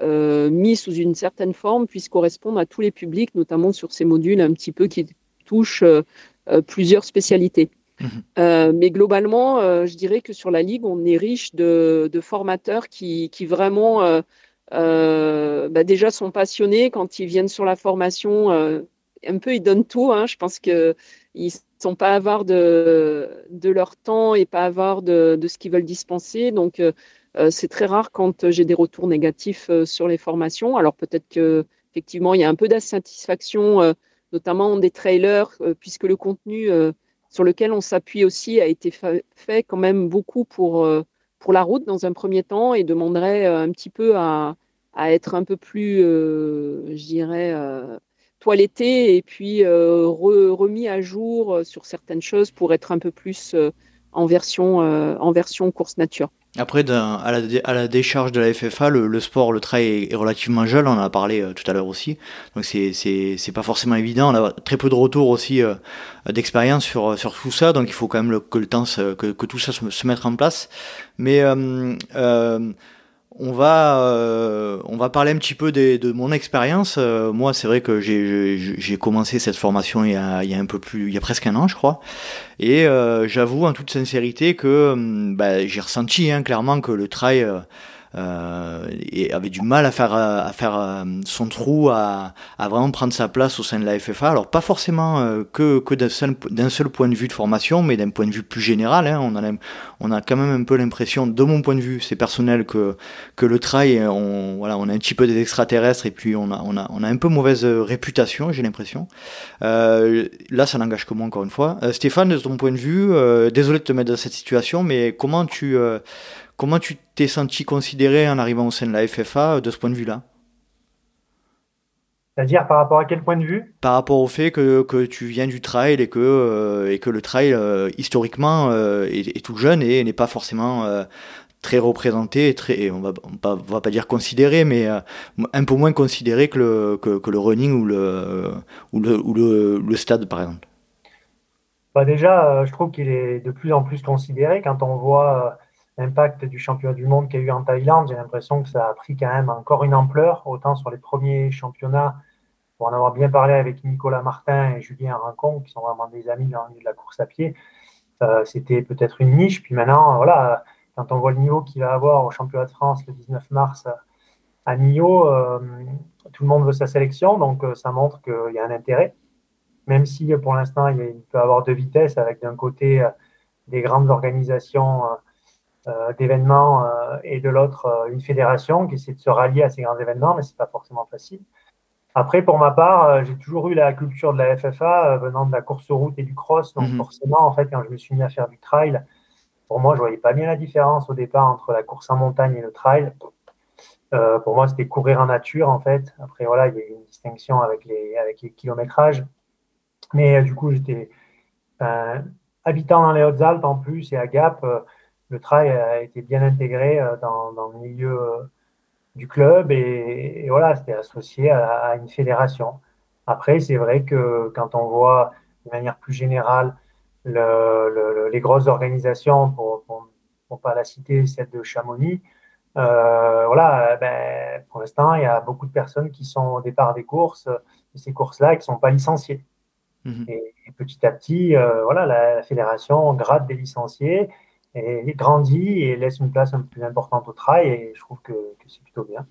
euh, mis sous une certaine forme puisse correspondre à tous les publics, notamment sur ces modules un petit peu qui touchent plusieurs spécialités. Mmh. mais globalement, je dirais que sur la Ligue, on est riche de, formateurs qui, vraiment bah, déjà sont passionnés quand ils viennent sur la formation. un peu, ils donnent tout. Hein. Je pense qu'ils sont pas avares de, de leur temps et pas avares de, de ce qu'ils veulent dispenser. Donc, euh, euh, c'est très rare quand j'ai des retours négatifs euh, sur les formations. Alors, peut-être que effectivement, il y a un peu d'insatisfaction, notamment des trailers, puisque le contenu sur lequel on s'appuie aussi a été fait quand même beaucoup pour, pour la route dans un premier temps et demanderait un petit peu à, à être un peu plus, je dirais, toiletté et puis euh, remis à jour euh, sur certaines choses pour être un peu plus euh, en, version, en version course nature. Après, à la, à, la, décharge de la FFA, le, sport, le trail est, relativement jeune, on en a parlé tout à l'heure aussi. Donc c'est pas forcément évident. On a très peu de retours aussi d'expérience sur, sur tout ça, donc il faut quand même que le temps, que, que, tout ça se, se mette en place. Mais on va, euh, on va parler un petit peu de mon expérience. Euh, moi, c'est vrai que j'ai commencé cette formation il y, a, un peu plus, il y a presque un an, je crois. Et euh, j'avoue en toute sincérité que hum, bah, j'ai ressenti hein, clairement que le trail et avait du mal à faire à faire euh, son trou, à, à, vraiment prendre sa place au sein de la FFA. Alors pas forcément euh, que, que d'un seul, seul, point de vue de formation, mais d'un point de vue plus général. Hein. On, a, on a quand même un peu l'impression, de mon point de vue, c'est personnel, que, que le trail, on, voilà, on a un petit peu des extraterrestres et puis on a, on a, on a un peu mauvaise réputation, j'ai l'impression. Euh, là, ça n'engage que moi encore une fois. Stéphane, de ton point de vue, désolé de te mettre dans cette situation, mais comment tu Comment tu t'es senti considéré en arrivant au sein de la FFA euh, de ce point de vue-là? C'est-à-dire par rapport à quel point de vue? Par rapport au fait que, que, tu viens du trail et que, euh, et que le trail, euh, historiquement, est, tout jeune et n'est pas forcément très représenté, très, on va, on va pas dire considéré, mais un peu moins considéré que le, que, le running ou le, ou le, ou le, stade, par exemple. Bah déjà, je trouve qu'il est de plus en plus considéré quand on voit l'impact du championnat du monde qu'il y a eu en Thaïlande, j'ai l'impression que ça a pris quand même encore une ampleur, autant sur les premiers championnats, pour en avoir bien parlé avec Nicolas Martin et Julien Rincon, qui sont vraiment des amis dans de la course à pied, euh, c'était peut-être une niche. Puis maintenant, voilà, quand on voit le niveau qu'il va avoir au championnat de France le 19 mars à Millau, euh, tout le monde veut sa sélection, donc euh, ça montre qu'il y a un intérêt. Même si pour l'instant, il, peut avoir deux vitesses, avec d'un côté des grandes organisations euh, d'événements euh, et de l'autre euh, une fédération qui essaie de se rallier à ces grands événements, mais c'est pas forcément facile. Après, pour ma part, j'ai toujours eu la culture de la FFA venant de la course route et du cross. Donc, mhm. forcément, en fait, quand je me suis mis à faire du trail, pour moi, je voyais pas bien la différence au départ entre la course en montagne et le trail. pour moi, c'était courir en nature, en fait. Après, voilà, il y a une distinction avec les, avec les kilométrages. Mais du coup, j'étais habitant dans les Hautes-Alpes en plus et à Gap le trail a été bien intégré euh, dans, le milieu euh, du club et, voilà, c'était associé à, une fédération. Après, c'est vrai que quand on voit de manière plus générale les grosses organisations, pour ne pas la citer, celle de Chamonix, voilà, ben, pour l'instant, il y a beaucoup de personnes qui sont au départ des courses, de ces courses-là, qui ne sont pas licenciées. Mhm. Et, petit à petit, voilà, la, fédération grade des licenciés et grandit et laisse une place un peu plus importante au trail. Et je trouve que c'est plutôt bien.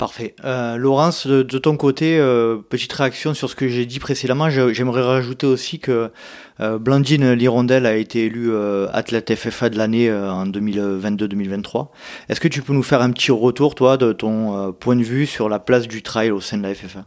Parfait. Euh, Laurence, de, ton côté, euh, petite réaction sur ce que j'ai dit précédemment. J'aimerais rajouter aussi que euh, Blandine Lirondelle a été élue athlète FFA de l'année en 2022-2023. Est-ce que tu peux nous faire un petit retour, toi, de ton point de vue sur la place du trail au sein de la FFA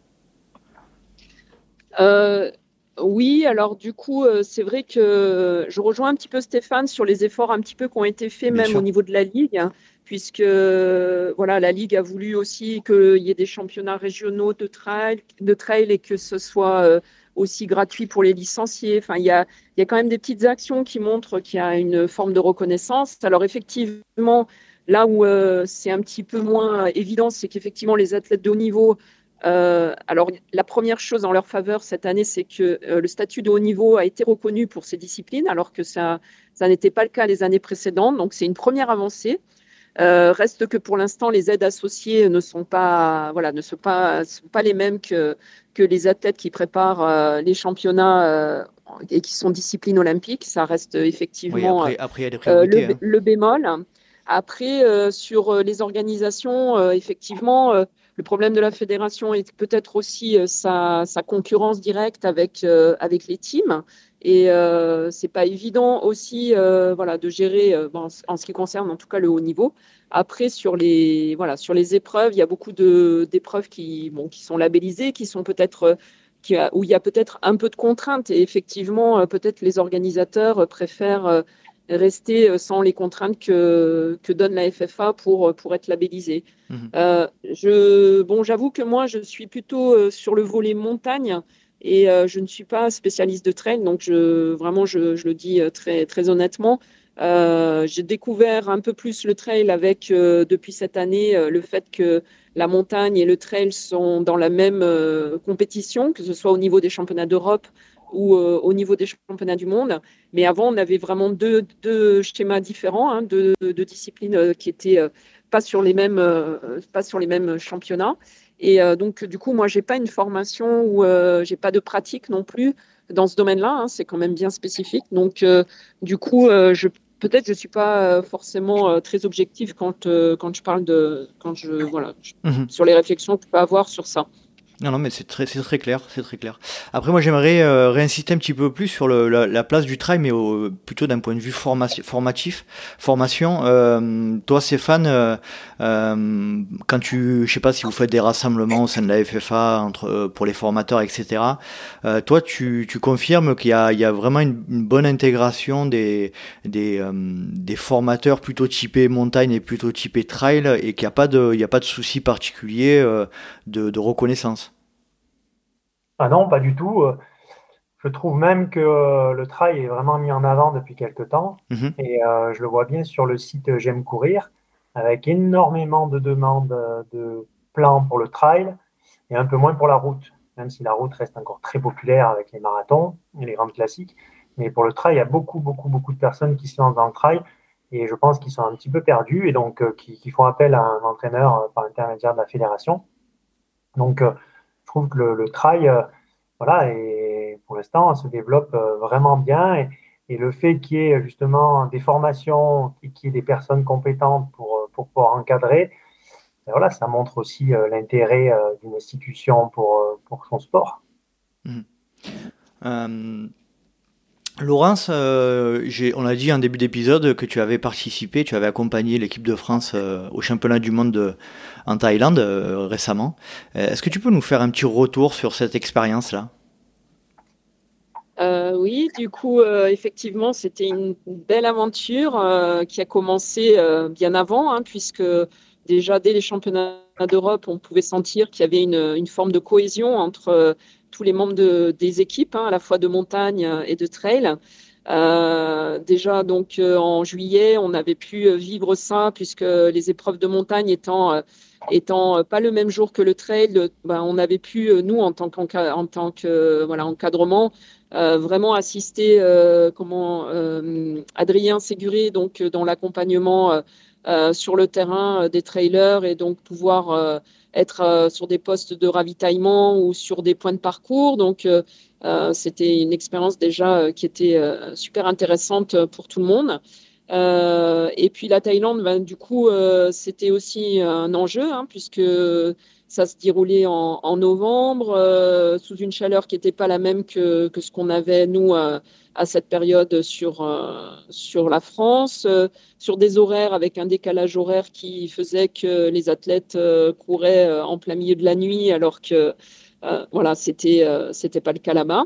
oui, alors du coup, c'est vrai que je rejoins un petit peu Stéphane sur les efforts un petit peu qui ont été faits même au niveau de la Ligue puisque voilà, la Ligue a voulu aussi qu'il y ait des championnats régionaux de trail, de trail et que ce soit euh, aussi gratuit pour les licenciés. Enfin, il y a, y a quand même des petites actions qui montrent qu'il y a une forme de reconnaissance. Alors effectivement, là où euh, c'est un petit peu moins évident, c'est qu'effectivement les athlètes de haut niveau euh, alors, la première chose en leur faveur cette année, c'est que le statut de haut niveau a été reconnu pour ces disciplines, alors que ça, ça n'était pas le cas les années précédentes. Donc, c'est une première avancée. Euh, reste que pour l'instant, les aides associées ne sont pas, voilà, ne sont pas, sont pas les mêmes que, que les athlètes qui préparent euh, les championnats euh, et qui sont disciplines olympiques. Ça reste effectivement après, le, hein. le, bémol. Après, sur les organisations, effectivement, le problème de la fédération est peut-être aussi sa, sa, concurrence directe avec, avec les teams. Et euh, c'est pas évident aussi euh, voilà, de gérer, euh, en ce qui concerne en tout cas le haut niveau. Après, sur les, voilà, sur les épreuves, il y a beaucoup d'épreuves qui, bon, qui sont labellisées, qui sont peut-être où il y a peut-être un peu de contraintes. Et effectivement, peut-être les organisateurs préfèrent rester sans les contraintes que, que donne la FFA pour, pour être labellisé. Mmh je, bon, j'avoue que moi, je suis plutôt sur le volet montagne. Et euh, je ne suis pas spécialiste de trail, donc je, vraiment, je, je le dis euh, très, très honnêtement. Euh, j'ai découvert un peu plus le trail avec, euh, depuis cette année, le fait que la montagne et le trail sont dans la même compétition, que ce soit au niveau des championnats d'Europe ou au niveau des championnats du monde. Mais avant, on avait vraiment deux, deux schémas différents, hein, deux, deux, disciplines qui étaient pas sur les mêmes, pas sur les mêmes championnats. Et euh, donc, du coup, moi, j'ai pas une formation ou euh, j'ai pas de pratique non plus dans ce domaine-là. Hein, c'est quand même bien spécifique. Donc, euh, du coup, je peut-être je suis pas forcément très objective quand quand je parle de quand je voilà mhm. sur les réflexions que je peux avoir sur ça. Non, non, mais c'est très, très clair, c'est très clair. Après, moi, j'aimerais euh, réinsister un petit peu plus sur le, la, place du trail, mais plutôt d'un point de vue formation, formatif, formation. Euh, toi, Stéphane, euh, euh, quand tu, je sais pas si vous faites des rassemblements au sein de la FFA entre pour les formateurs, etc. toi, tu, tu confirmes qu'il y a, il y a vraiment une, bonne intégration des des, des formateurs plutôt typés montagne et plutôt typés trail, et qu'il n'y a pas de, il y a pas de souci particulier de reconnaissance? Ah non, pas du tout. Euh, je trouve même que euh, le trail est vraiment mis en avant depuis quelques temps. Mhm. Et euh, je le vois bien sur le site J'aime courir, avec énormément de demandes de plans pour le trail et un peu moins pour la route, même si la route reste encore très populaire avec les marathons et les grandes classiques. Mais pour le trail, il y a beaucoup, beaucoup, beaucoup de personnes qui se lancent dans le trail et je pense qu'ils sont un petit peu perdus et donc qui, font appel à un entraîneur par l'intermédiaire de la fédération. Donc, trouve que le, trail, euh, voilà, et pour l'instant, se développe euh, vraiment bien. Et, le fait qu'il y ait justement des formations qu'il y ait des personnes compétentes pour, euh, pour pouvoir encadrer, ben voilà, ça montre aussi l'intérêt d'une institution pour, pour son sport. Mmh. Laurence, euh, on a dit en début d'épisode que tu avais participé, tu avais accompagné l'équipe de France euh, au championnat du monde en Thaïlande euh, récemment. Est-ce que tu peux nous faire un petit retour sur cette expérience-là? Oui, du coup, effectivement, c'était une belle aventure qui a commencé bien avant, hein, puisque déjà dès les championnats d'Europe, on pouvait sentir qu'il y avait une, forme de cohésion entre tous les membres de, des équipes, hein, à la fois de montagne et de trail. déjà, donc en juillet, on avait pu vivre ça puisque les épreuves de montagne étant étant pas le même jour que le trail, ben, on avait pu nous en tant qu'en tant que voilà encadrement vraiment assister comment Adrien Séguré donc dans l'accompagnement sur le terrain des trailers et donc pouvoir être sur des postes de ravitaillement ou sur des points de parcours. Donc euh, c'était une expérience déjà euh, qui était euh, super intéressante pour tout le monde. et puis la Thaïlande, ben, du coup, c'était aussi un enjeu, hein, puisque ça se déroulait en, novembre, sous une chaleur qui n'était pas la même que, que ce qu'on avait, nous, à cette période sur, sur la France, sur des horaires avec un décalage horaire qui faisait que les athlètes couraient en plein milieu de la nuit, alors que euh, voilà, c'était euh, pas le cas là-bas.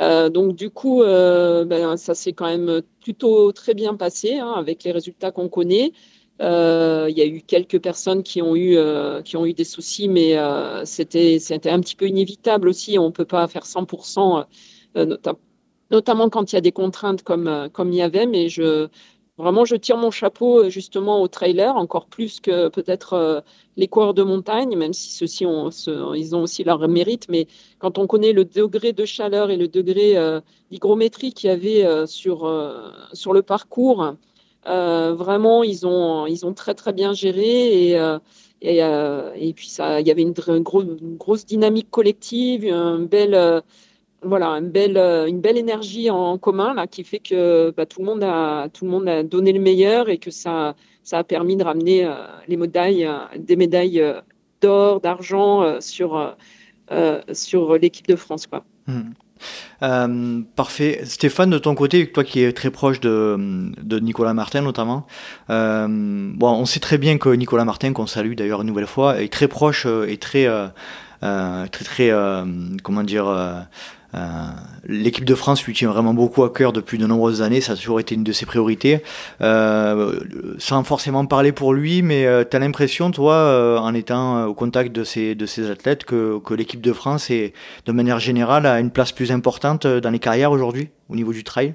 Euh, donc du coup, ben, ça s'est quand même plutôt très bien passé hein, avec les résultats qu'on connaît. Il y a eu quelques personnes qui ont eu qui ont eu des soucis, mais c'était c'était un petit peu inévitable aussi. On peut pas faire 100%, notamment quand il y a des contraintes comme comme il y avait. Mais je Vraiment, je tire mon chapeau euh, justement aux trailers, encore plus que peut-être euh, les coureurs de montagne, même si ceux-ci ont, ils ont aussi leur mérite. Mais quand on connaît le degré de chaleur et le degré euh, d'hygrométrie qu'il y avait sur, sur le parcours, vraiment, ils ont, ils ont très très bien géré et, et, et puis ça, il y avait une, une grosse dynamique collective, un bel voilà, une belle, euh, une belle énergie en commun là, qui fait que bah, tout, le monde a, tout le monde a donné le meilleur et que ça, ça a permis de ramener euh, les médailles, euh, des médailles d'or, d'argent sur, sur l'équipe de France. Quoi. Hmm. parfait. Stéphane, de ton côté, toi qui es très proche de, de Nicolas Martin notamment, bon, on sait très bien que Nicolas Martin, qu'on salue d'ailleurs une nouvelle fois, est très proche et très, très, très, comment dire, l'équipe de France lui tient vraiment beaucoup à cœur depuis de nombreuses années, ça a toujours été une de ses priorités. Euh, sans forcément parler pour lui, mais euh, tu as l'impression, toi, en étant au contact de ces, de ces athlètes, que, que l'équipe de France, est, de manière générale, a une place plus importante dans les carrières aujourd'hui, au niveau du trail?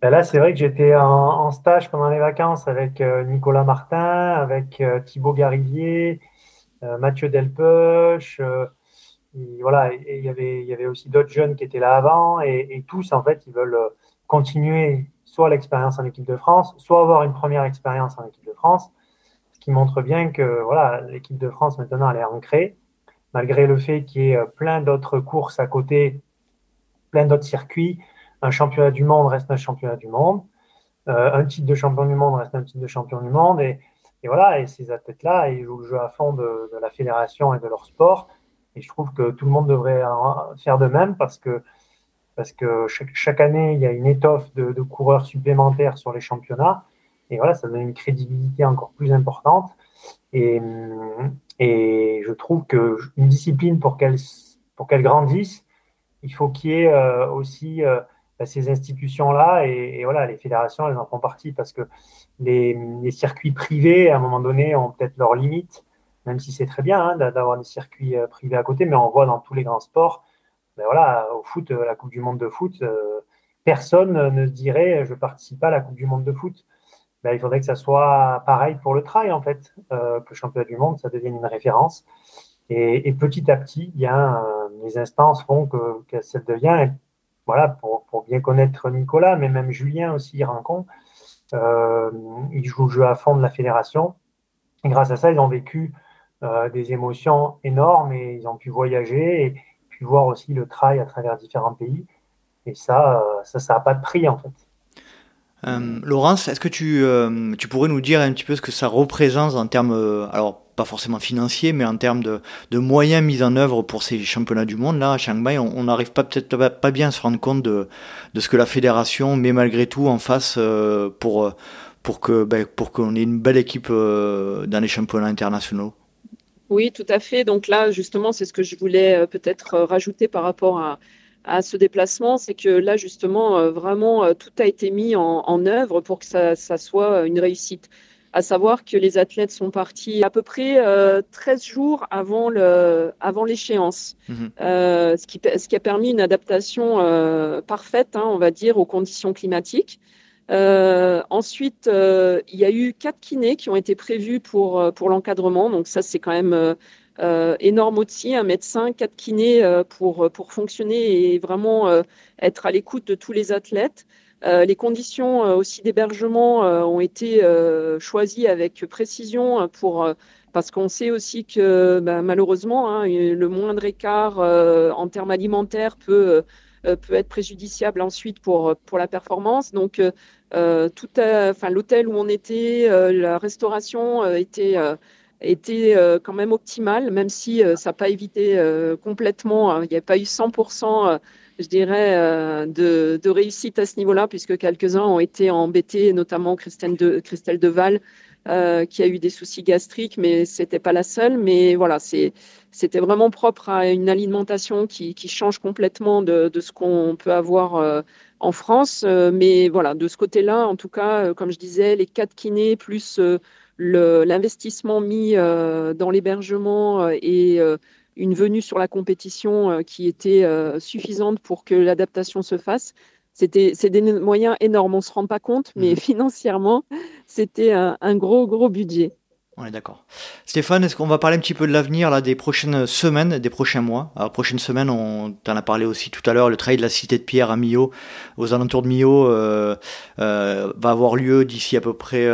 Ben là, c'est vrai que j'étais en, stage pendant les vacances avec Nicolas Martin, avec Thibaut Garivier, Mathieu Delpeuch, voilà, il y avait, il y avait aussi d'autres jeunes qui étaient là avant et, tous, en fait, ils veulent euh, continuer soit l'expérience en équipe de France, soit avoir une première expérience en équipe de France, ce qui montre bien que voilà, l'équipe de France maintenant elle est ancrée, malgré le fait qu'il y ait euh, plein d'autres courses à côté, plein d'autres circuits. Un championnat du monde reste un championnat du monde, euh, un titre de champion du monde reste un titre de champion du monde, et, voilà, et ces athlètes-là, ils jouent le jeu à fond de la fédération et de leur sport et je trouve que tout le monde devrait faire de même parce que, parce que chaque, année, il y a une étoffe de, coureurs supplémentaires sur les championnats. Et voilà, ça donne une crédibilité encore plus importante. Et, et je trouve qu'une discipline, pour qu'elle grandisse, il faut qu'il y ait euh, aussi euh, ces institutions-là. Et, voilà, les fédérations, elles en font partie parce que les circuits privés, à un moment donné, ont peut-être leurs limites même si c'est très bien hein, d'avoir des circuits euh, privés à côté, mais on voit dans tous les grands sports, ben voilà, au foot, euh, la Coupe du Monde de foot, euh, personne ne dirait je participe pas à la Coupe du Monde de foot. Ben, il faudrait que ça soit pareil pour le trail, en fait, que le championnat du monde, ça devienne une référence. Et, petit à petit, les instances font que, ça devient, voilà, pour, bien connaître Nicolas, mais même Julien aussi, Rincon, euh, ils jouent le jeu à fond de la fédération. Et grâce à ça, ils ont vécu euh, des émotions énormes et ils ont pu voyager et puis voir aussi le trail à travers différents pays. Et ça, euh, ça, ça n'a pas de prix en fait. Euh, Laurence, est-ce que tu, tu pourrais nous dire un petit peu ce que ça représente en termes, alors pas forcément financiers, mais en termes de, de, moyens mis en œuvre pour ces championnats du monde Là, à Shanghai, on n'arrive pas peut-être pas, bien à se rendre compte de, de, ce que la fédération met malgré tout en face pour, pour que ben, pour qu'on ait une belle équipe dans les championnats internationaux. Oui, tout à fait. Donc là, justement, c'est ce que je voulais euh, peut-être euh, rajouter par rapport à, à ce déplacement, c'est que là, justement, euh, vraiment, tout a été mis en, œuvre pour que ça, soit une réussite. à savoir que les athlètes sont partis à peu près 13 jours avant le, avant l'échéance, mhm. ce, qui, ce qui a permis une adaptation parfaite, hein, on va dire, aux conditions climatiques. Ensuite, il y a eu quatre kinés qui ont été prévus pour, pour l'encadrement. Donc ça, c'est quand même euh, énorme aussi, un médecin, quatre kinés euh, pour, pour fonctionner et vraiment euh, être à l'écoute de tous les athlètes. les conditions aussi d'hébergement ont été choisies avec précision pour parce qu'on sait aussi que bah, malheureusement, hein, le moindre écart en termes alimentaires peut, peut être préjudiciable ensuite pour, pour la performance. Donc, enfin, l'hôtel où on était, la restauration était était euh, quand même optimale, même si euh, ça n'a pas évité euh, complètement, hein. il n'y a pas eu 100%, je dirais, de, réussite à ce niveau-là, puisque quelques-uns ont été embêtés, notamment Christelle, de, Christelle Deval, qui a eu des soucis gastriques, mais ce n'était pas la seule. Mais voilà, c'était vraiment propre à une alimentation qui, change complètement de ce qu'on peut avoir en France. mais voilà, de ce côté-là, en tout cas, comme je disais, les quatre kinés plus l'investissement mis euh, dans l'hébergement euh, et euh, une venue sur la compétition qui était suffisante pour que l'adaptation se fasse. C'était, c'est des moyens énormes, on ne se rend pas compte, mais mhm. financièrement, c'était un, gros, gros budget. On est d'accord. Stéphane, est-ce qu'on va parler un petit peu de l'avenir là, des prochaines semaines, des prochains mois? Alors, prochaine semaine, on t'en a parlé aussi tout à l'heure, le trail de la Cité de Pierre à Millau, aux alentours de Millau, va avoir lieu d'ici à peu près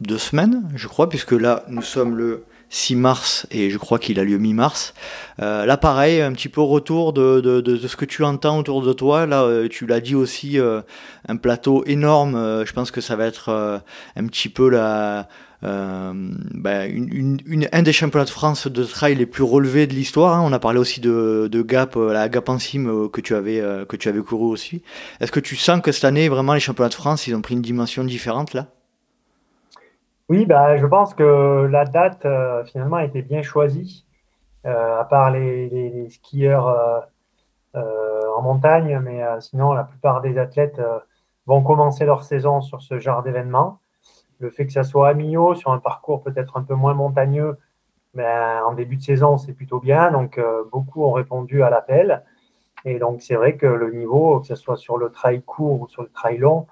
deux semaines, je crois, puisque là, nous sommes le 6 mars et je crois qu'il a lieu mi-mars. Euh, là, pareil, un petit peu retour de, ce que tu entends autour de toi. Là, euh, tu l'as dit aussi, euh, un plateau énorme. je pense que ça va être un petit peu la, ben, une, une, un des championnats de France de trail les plus relevés de l'histoire. Hein. On a parlé aussi de, Gap, la Gap en cime que tu avais que tu avais couru aussi. Est-ce que tu sens que cette année, vraiment, les championnats de France, ils ont pris une dimension différente là? Oui, bah, je pense que la date euh, finalement a été bien choisie, euh, à part les, skieurs euh, en montagne, mais sinon la plupart des athlètes vont commencer leur saison sur ce genre d'événement. Le fait que ça soit à Millau, sur un parcours peut-être un peu moins montagneux, ben, en début de saison, c'est plutôt bien. Donc, beaucoup ont répondu à l'appel. Et donc, c'est vrai que le niveau, que ce soit sur le trail court ou sur le trail long,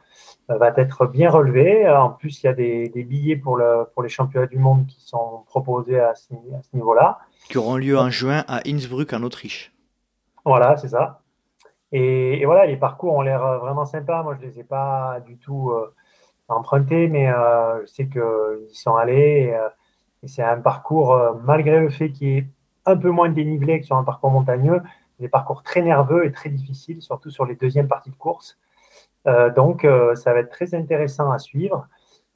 euh, va être bien relevé. En plus, il y a des, billets pour, le, pour les championnats du monde qui sont proposés à ce, niveau-là. Qui auront lieu en juin à Innsbruck, en Autriche. Voilà, c'est ça. Et, voilà, les parcours ont l'air vraiment sympas. Moi, je ne les ai pas du tout euh, empruntés, mais euh, je sais qu'ils sont allés. Et, c'est un parcours, malgré le fait qu'il est un peu moins dénivelé que sur un parcours montagneux, des parcours très nerveux et très difficiles, surtout sur les deuxièmes parties de course. Euh, donc, euh, ça va être très intéressant à suivre.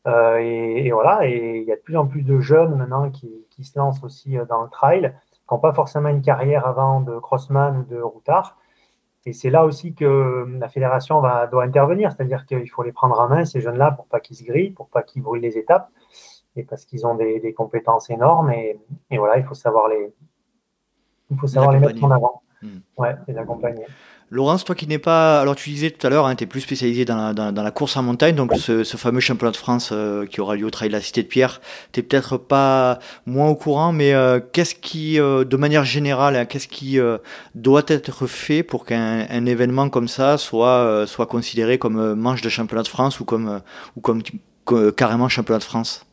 Euh, et, voilà, et il y a de plus en plus de jeunes maintenant qui, se lancent aussi dans le trail, qui n'ont pas forcément une carrière avant de crossman ou de routard. Et c'est là aussi que la fédération va, doit intervenir, c'est-à-dire qu'il faut les prendre en main, ces jeunes-là, pour pas qu'ils se grillent, pour pas qu'ils brûlent les étapes, et parce qu'ils ont des, compétences énormes. Et, voilà, il faut savoir les, il faut savoir les mettre en avant. Hmm. Ouais, et l'accompagner. Laurence, toi qui n'es pas. Alors, tu disais tout à l'heure, hein, tu es plus spécialisé dans la, course en montagne, donc ce, fameux championnat de France euh, qui aura lieu au Trail de la Cité de Pierre, tu peut-être pas moins au courant, mais euh, qu'est-ce qui, euh, de manière générale, hein, qu'est-ce qui doit être fait pour qu'un événement comme ça soit, soit considéré comme manche de championnat de France ou comme, ou comme carrément championnat de France?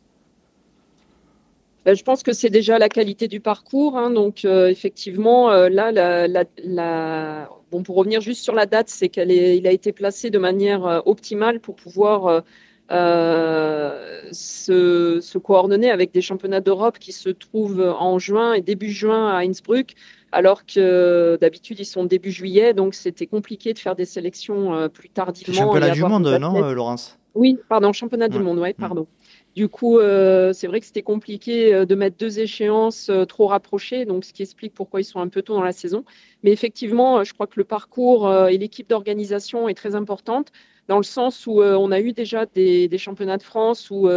Ben, je pense que c'est déjà la qualité du parcours. Hein, donc, effectivement, là, la, la, pour revenir juste sur la date, c'est qu'il a été placé de manière euh, optimale pour pouvoir euh, euh, se, coordonner avec des championnats d'Europe qui se trouvent en juin et début juin à Innsbruck, alors que d'habitude ils sont début juillet, donc c'était compliqué de faire des sélections plus tardivement. Championnat du monde, non, Laurence? Oui, pardon, championnat du monde, oui, pardon. Du coup, euh, c'est vrai que c'était compliqué euh, de mettre deux échéances euh, trop rapprochées, donc ce qui explique pourquoi ils sont un peu tôt dans la saison. Mais effectivement, je crois que le parcours et l'équipe d'organisation est très importante, dans le sens où on a eu déjà des, championnats de France où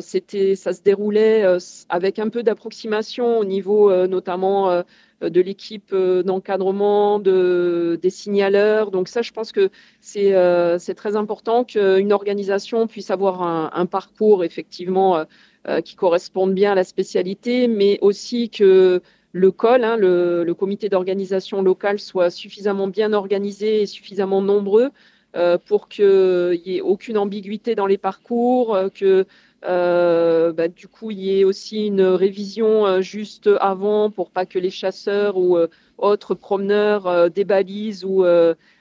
c'était, ça se déroulait avec un peu d'approximation au niveau notamment de l'équipe d'encadrement, de, des signaleurs. Donc ça, je pense que c'est très important qu'une organisation puisse avoir un, parcours effectivement qui corresponde bien à la spécialité, mais aussi que le COL, hein, le, comité d'organisation locale, soit suffisamment bien organisé et suffisamment nombreux euh, pour qu'il n'y ait aucune ambiguïté dans les parcours, euh, que euh, bah, du coup il y ait aussi une révision juste avant pour pas que les chasseurs ou autres promeneurs débalisent ou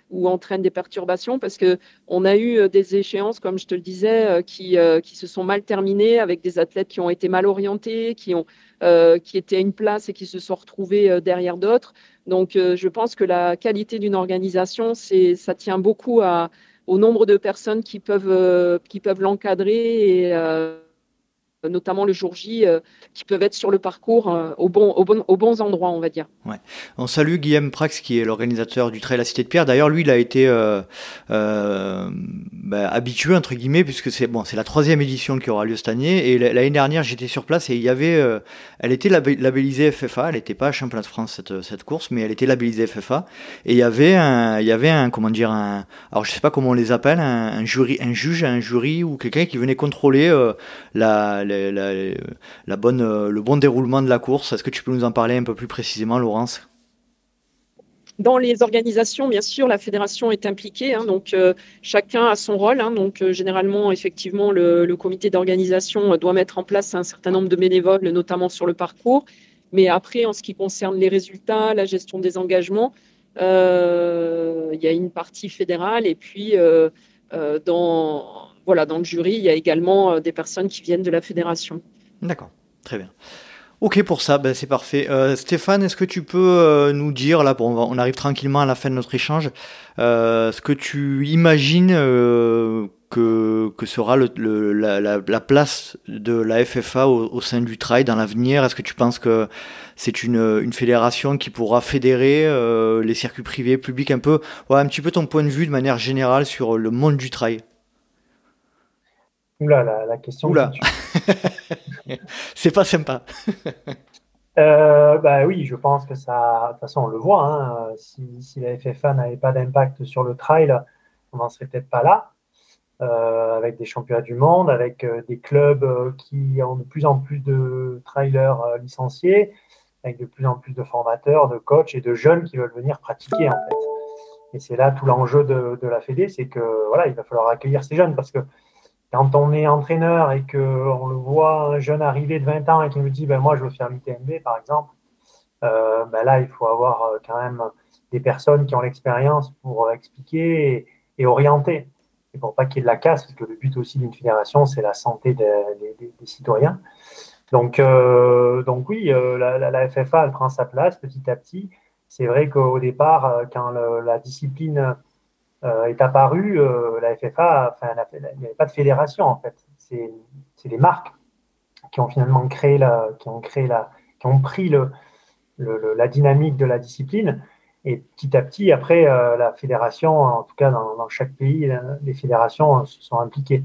ou entraînent des perturbations parce que on a eu des échéances, comme je te le disais, qui, qui se sont mal terminées avec des athlètes qui ont été mal orientés, qui ont euh, qui étaient à une place et qui se sont retrouvés euh, derrière d'autres. Donc, euh, je pense que la qualité d'une organisation, ça tient beaucoup à, au nombre de personnes qui peuvent, qui peuvent l'encadrer et notamment le jour J, euh, qui peuvent être sur le parcours euh, au bon, au bon, aux bons endroits, on va dire. On salue Guillaume Prax, qui est l'organisateur du Trail à Cité de Pierre. D'ailleurs, lui, il a été euh, euh bah, habitué, entre guillemets, puisque c'est bon, la troisième édition qui aura lieu cette année. Et l'année dernière, j'étais sur place et il y avait, elle était labellisée FFA. Elle n'était pas champion de France cette, cette course, mais elle était labellisée FFA. Et il y avait un, il y avait un, comment dire, un, alors je sais pas comment on les appelle, un, jury, un juge, un jury ou quelqu'un qui venait contrôler la, bonne, euh, le bon déroulement de la course. Est-ce que tu peux nous en parler un peu plus précisément, Laurence? Dans les organisations, bien sûr, la fédération est impliquée, hein, donc euh, chacun a son rôle. Hein, donc euh, généralement, effectivement, le, comité d'organisation doit mettre en place un certain nombre de bénévoles, notamment sur le parcours. Mais après, en ce qui concerne les résultats, la gestion des engagements, il y a une partie fédérale et puis dans voilà, dans le jury, il y a également euh, des personnes qui viennent de la fédération. D'accord, très bien. Ok pour ça, ben c'est parfait. Euh, Stéphane, est-ce que tu peux euh, nous dire, là on, arrive tranquillement à la fin de notre échange, ce que tu imagines que, sera la, la, place de la FFA au, sein du trail dans l'avenir? Est-ce que tu penses que c'est une, une, fédération qui pourra fédérer les circuits privés, publics un peu? Ouais, Un petit peu ton point de vue de manière générale sur le monde du trail Oula, la, la question. Oula. c'est pas sympa. euh, bah oui, je pense que ça. De toute façon, on le voit. Hein, si, si, la FFA n'avait pas d'impact sur le trail, on n'en serait peut-être pas là. Euh, avec des championnats du monde, avec euh, des clubs euh, qui ont de plus en plus de trailers licenciés, avec de plus en plus de formateurs, de coachs et de jeunes qui veulent venir pratiquer en fait. Et c'est là tout l'enjeu de, de, la Fédé, c'est que voilà, il va falloir accueillir ces jeunes parce que quand on est entraîneur et qu'on le voit un jeune arriver de 20 ans et qui nous dit ben, moi je veux faire l'ITMB par exemple, euh, ben là il faut avoir euh, quand même des personnes qui ont l'expérience pour expliquer et, orienter. Et pour pas qu'il y ait de la casse, parce que le but aussi d'une fédération, c'est la santé des, citoyens. Donc, euh, donc oui, la, FFA, elle prend sa place petit à petit. C'est vrai qu'au départ, quand la discipline euh, est apparu, euh, la FFA, enfin, il n'y avait pas de fédération en fait. C'est les marques qui ont finalement créé la, qui ont créé la, qui ont pris le, le, la dynamique de la discipline. Et petit à petit, après, euh, la fédération, en tout cas dans, dans, chaque pays, les fédérations se sont impliquées.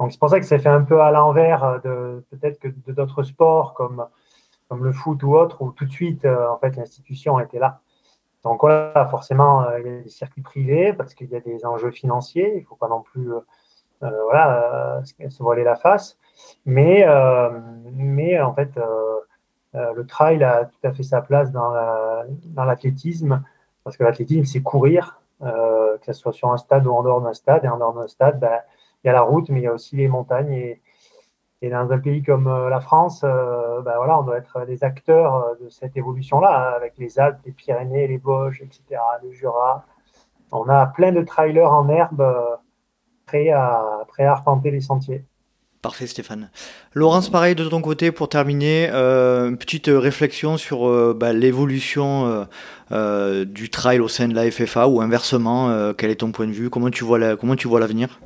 Donc c'est pour ça que ça fait un peu à l'envers de peut-être que de d'autres sports comme comme le foot ou autre, où tout de suite, en fait, l'institution était là. Donc voilà, forcément, euh, il y a des circuits privés parce qu'il y a des enjeux financiers. Il ne faut pas non plus euh, euh, voilà, se voiler la face. Mais, en fait, le trail a tout à fait sa place dans l'athlétisme parce que l'athlétisme, c'est courir, que ce soit sur un stade ou en dehors d'un stade. Et en dehors d'un stade, ben, il y a la route, mais il y a aussi les montagnes. Et, et dans un pays comme euh, la France, euh, ben voilà, on doit être des acteurs euh, de cette évolution-là, hein, avec les Alpes, les Pyrénées, les Vosges, etc., le Jura. On a plein de trailers en herbe prêts à, prêts à arpenter les sentiers. Parfait Stéphane. Laurence, pareil de ton côté pour terminer, une petite réflexion sur bah, l'évolution du trail au sein de la FFA ou inversement, quel est ton point de vue? Comment tu vois l'avenir?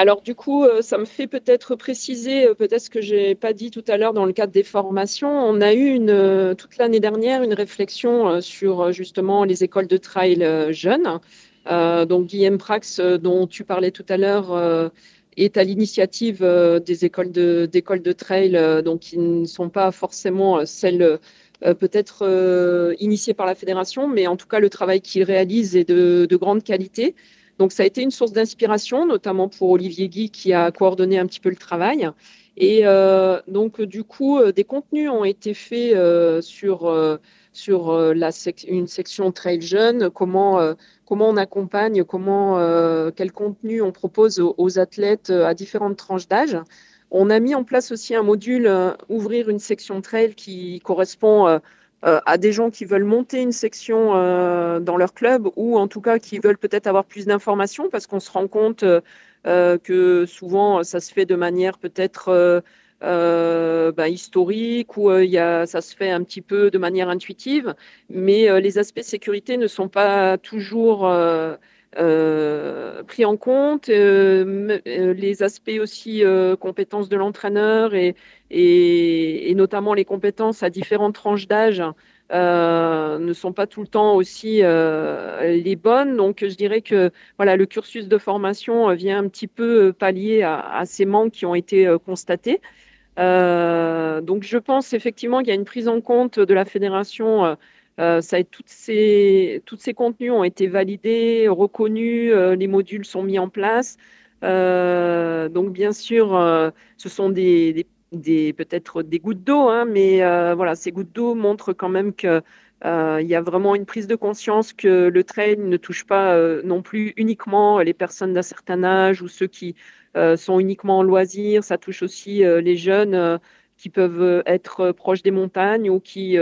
Alors du coup, euh, ça me fait peut-être préciser, euh, peut-être ce que j'ai pas dit tout à l'heure dans le cadre des formations. On a eu euh, toute l'année dernière une réflexion sur justement les écoles de trail jeunes. donc Guillaume Prax, dont tu parlais tout à l'heure, est à l'initiative des écoles de, d'écoles de trail, donc qui ne sont pas forcément celles peut-être initié par la fédération, mais en tout cas, le travail qu'il réalise est de, grande qualité. Donc, ça a été une source d'inspiration, notamment pour Olivier Guy, qui a coordonné un petit peu le travail. Et donc, du coup, des contenus ont été faits sur sur la une section trail jeune, comment comment on accompagne, comment, euh, quel contenu on propose aux, athlètes euh, à différentes tranches d'âge. On a mis en place aussi un module euh, ouvrir une section trail qui correspond à des gens qui veulent monter une section dans leur club ou en tout cas qui veulent peut-être avoir plus d'informations parce qu'on se rend compte que souvent ça se fait de manière peut-être euh, bah, historique euh, il y a, ça se fait un petit peu de manière intuitive, mais euh, les aspects sécurité ne sont pas toujours pris en compte. les aspects aussi compétences de l'entraîneur et, et, notamment les compétences à différentes tranches d'âge. ne sont pas tout le temps aussi les bonnes. Donc, je dirais que voilà, le cursus de formation vient un petit peu pallier à, ces manques qui ont été constatés. Euh, donc je pense effectivement qu'il y a une prise en compte de la fédération. Euh, euh, tous ces contenus ont été validés, reconnus, les modules sont mis en place. donc bien sûr, ce sont des, peut-être des gouttes d'eau, hein, mais ces gouttes d'eau montrent quand même que il y a vraiment une prise de conscience que le trail ne touche pas non plus uniquement les personnes d'un certain âge ou ceux qui euh, sont uniquement en loisirs. Ça touche aussi euh, les jeunes euh, qui peuvent être proches des montagnes ou qui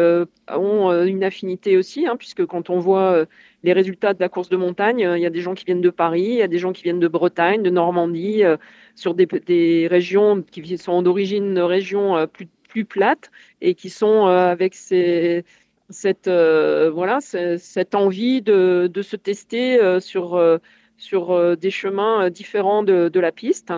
ont une affinité aussi, hein, puisque quand on voit les résultats de la course de montagne, il y a des gens qui viennent de Paris, il y a des gens qui viennent de Bretagne, de Normandie, sur des, régions qui sont d'origine de régions plus, plus plates et qui sont avec cette, voilà, cette envie de, de se tester sur euh, des chemins euh, différents de, la piste.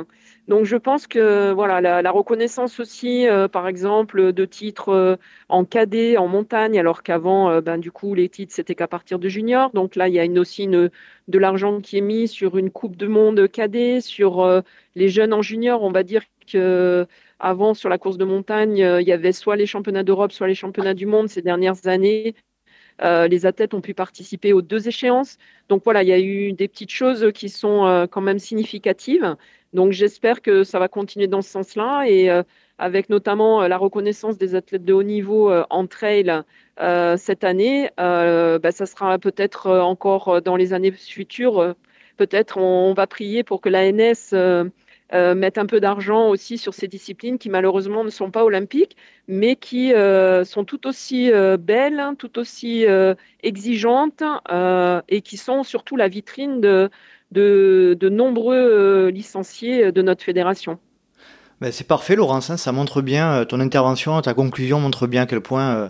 Donc je pense que voilà la, reconnaissance aussi, euh, par exemple, de titres en cadet, en montagne, alors qu'avant, ben, du coup, les titres, c'était qu'à partir de junior. Donc là, il y a aussi de l'argent qui est mis sur une Coupe de Monde cadet, sur les jeunes en junior. On va dire que avant, sur la course de montagne, il y avait soit les championnats d'Europe, soit les championnats du monde ces dernières années. Euh, les athlètes ont pu participer aux deux échéances. Donc voilà, il y a eu des petites choses qui sont euh, quand même significatives. Donc j'espère que ça va continuer dans ce sens-là et euh, avec notamment la reconnaissance des athlètes de haut niveau en trail cette année, bah, ça sera peut-être encore dans les années futures. peut-être on, va prier pour que l'ANS euh, mettre un peu d'argent aussi sur ces disciplines qui malheureusement ne sont pas olympiques, mais qui euh, sont tout aussi euh, belles, tout aussi exigeantes et qui sont surtout la vitrine de, de nombreux licenciés de notre fédération. Ben, c'est parfait, Laurence. Hein, ça montre bien euh, ton intervention, ta conclusion montre bien à quel point euh,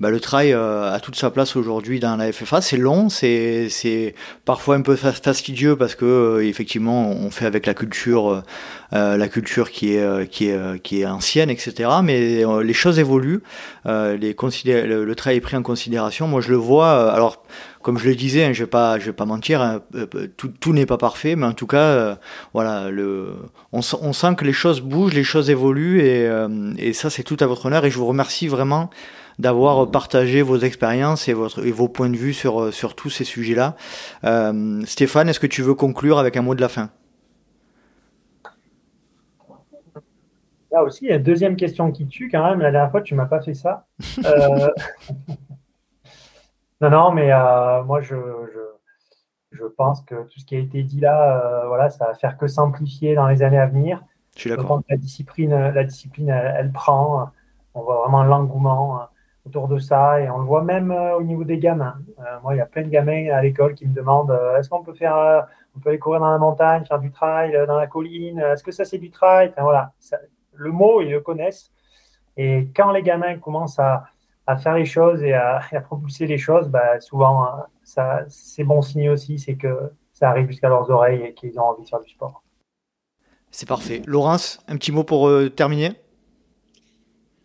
ben, le trail euh, a toute sa place aujourd'hui dans la FFA. C'est long, c'est c'est parfois un peu fastidieux parce que effectivement on fait avec la culture, la culture qui est qui est qui est ancienne, etc. Mais les choses évoluent. les le, le, trail est pris en considération. Moi, je le vois. alors comme je le disais, hein, je vais pas, je vais pas mentir, hein, euh, euh, tout, tout n'est pas parfait, mais en tout cas, euh, voilà, le, on, on, sent que les choses bougent, les choses évoluent, et, et ça, c'est tout à votre honneur. Et je vous remercie vraiment d'avoir partagé vos expériences et, votre, et vos points de vue sur, sur tous ces sujets-là. Stéphane, est-ce que tu veux conclure avec un mot de la fin? Là aussi, il y a une deuxième question qui tue quand même. La dernière fois, tu m'as pas fait ça. Euh... Non, non, mais euh, moi, je, je, pense que tout ce qui a été dit là, euh, voilà, ça va faire que s'amplifier dans les années à venir. Je suis d'accord. La discipline, la discipline elle, prend. On voit vraiment l'engouement euh, autour de ça et on le voit même au niveau des gamins. moi, il y a plein de gamins à l'école qui me demandent est-ce qu'on peut faire, on peut aller courir dans la montagne, faire du trail dans la colline Est-ce que ça c'est du trail? Enfin, voilà, le mot ils le connaissent. Et quand les gamins commencent à, à faire les choses et à, propulser les choses, bah, souvent, hein, ça, c'est bon signe aussi, c'est que ça arrive jusqu'à leurs oreilles et qu'ils ont envie de faire du sport. C'est parfait. Laurence, un petit mot pour euh, terminer?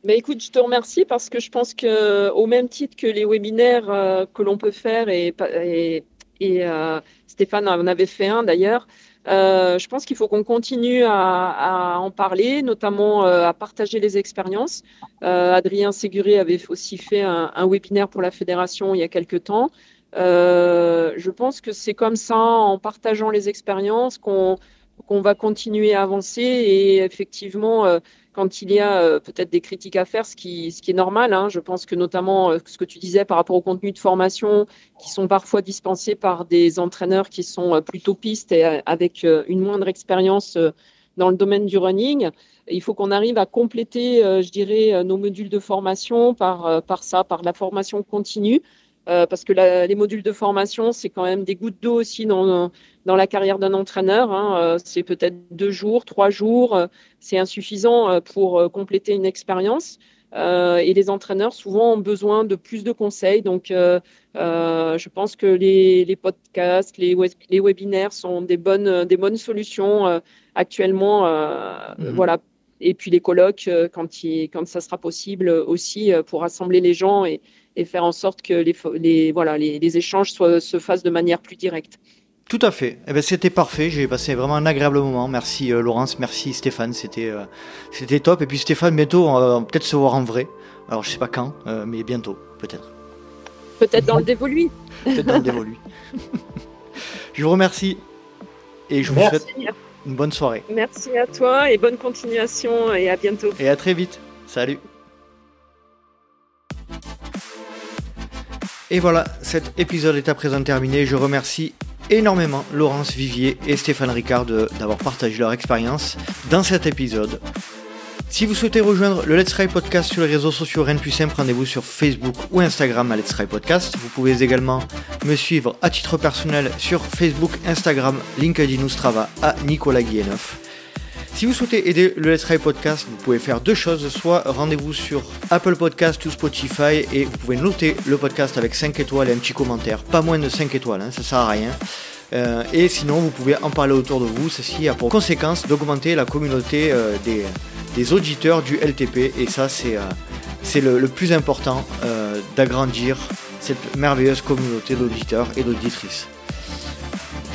Bah, écoute, je te remercie parce que je pense que au même titre que les webinaires euh, que l'on peut faire et, et, et euh, Stéphane en avait fait un d'ailleurs, Euh, je pense qu'il faut qu'on continue à, en parler, notamment à partager les expériences. Adrien Séguré avait aussi fait un, webinaire pour la fédération il y a quelques temps. je pense que c'est comme ça, en partageant les expériences, qu'on va continuer à avancer et effectivement quand il y a euh, peut-être des critiques à faire, ce qui, est normal. Hein. Je pense que notamment euh, ce que tu disais par rapport au contenu de formation, qui sont parfois dispensés par des entraîneurs qui sont euh, plutôt pistes et avec une moindre expérience dans le domaine du running. Il faut qu'on arrive à compléter, je dirais, nos modules de formation par, ça, par la formation continue. Parce que les modules de formation, c'est quand même des gouttes d'eau aussi dans, dans la carrière d'un entraîneur. Hein. Euh, c'est peut-être deux jours, trois jours, euh, c'est insuffisant pour compléter une expérience. et les entraîneurs souvent ont besoin de plus de conseils. Donc, je pense que les, les podcasts, les, les, webinaires sont des bonnes, des bonnes solutions actuellement. Mhm. Voilà. Et puis les colloques, quand, il, quand ça sera possible aussi, pour rassembler les gens et, et faire en sorte que les, les voilà, les, les échanges soient, se fassent de manière plus directe. Tout à fait. Eh ben, c'était parfait. J'ai passé vraiment un agréable moment. Merci euh, Laurence, merci Stéphane. C'était euh, c'était top. Et puis Stéphane, bientôt, on va peut-être se voir en vrai. Alors je sais pas quand, euh, mais bientôt, peut-être. Peut-être dans le dévolu. Peut-être dans le dévolu. je vous remercie et je vous souhaite une bonne soirée. Merci à toi et bonne continuation et à bientôt. Et à très vite. Salut. Et voilà, cet épisode est à présent terminé. Je remercie énormément Laurence Vivier et Stéphane Ricard d'avoir partagé leur expérience dans cet épisode. Si vous souhaitez rejoindre le Let's Try Podcast sur les réseaux sociaux, rien de plus simple, rendez-vous sur Facebook ou Instagram à Let's Try Podcast. Vous pouvez également me suivre à titre personnel sur Facebook, Instagram, LinkedIn ou Strava à Nicolas Guilleneuf. Si vous souhaitez aider le Let's Try Podcast, vous pouvez faire deux choses. Soit rendez-vous sur Apple Podcast ou Spotify et vous pouvez noter le podcast avec 5 étoiles et un petit commentaire. Pas moins de 5 étoiles, hein, ça sert à rien. Euh, et sinon, vous pouvez en parler autour de vous. Ceci a pour conséquence d'augmenter la communauté euh, des, auditeurs du LTP. Et ça, c'est euh, le, plus important d'agrandir cette merveilleuse communauté d'auditeurs et d'auditrices.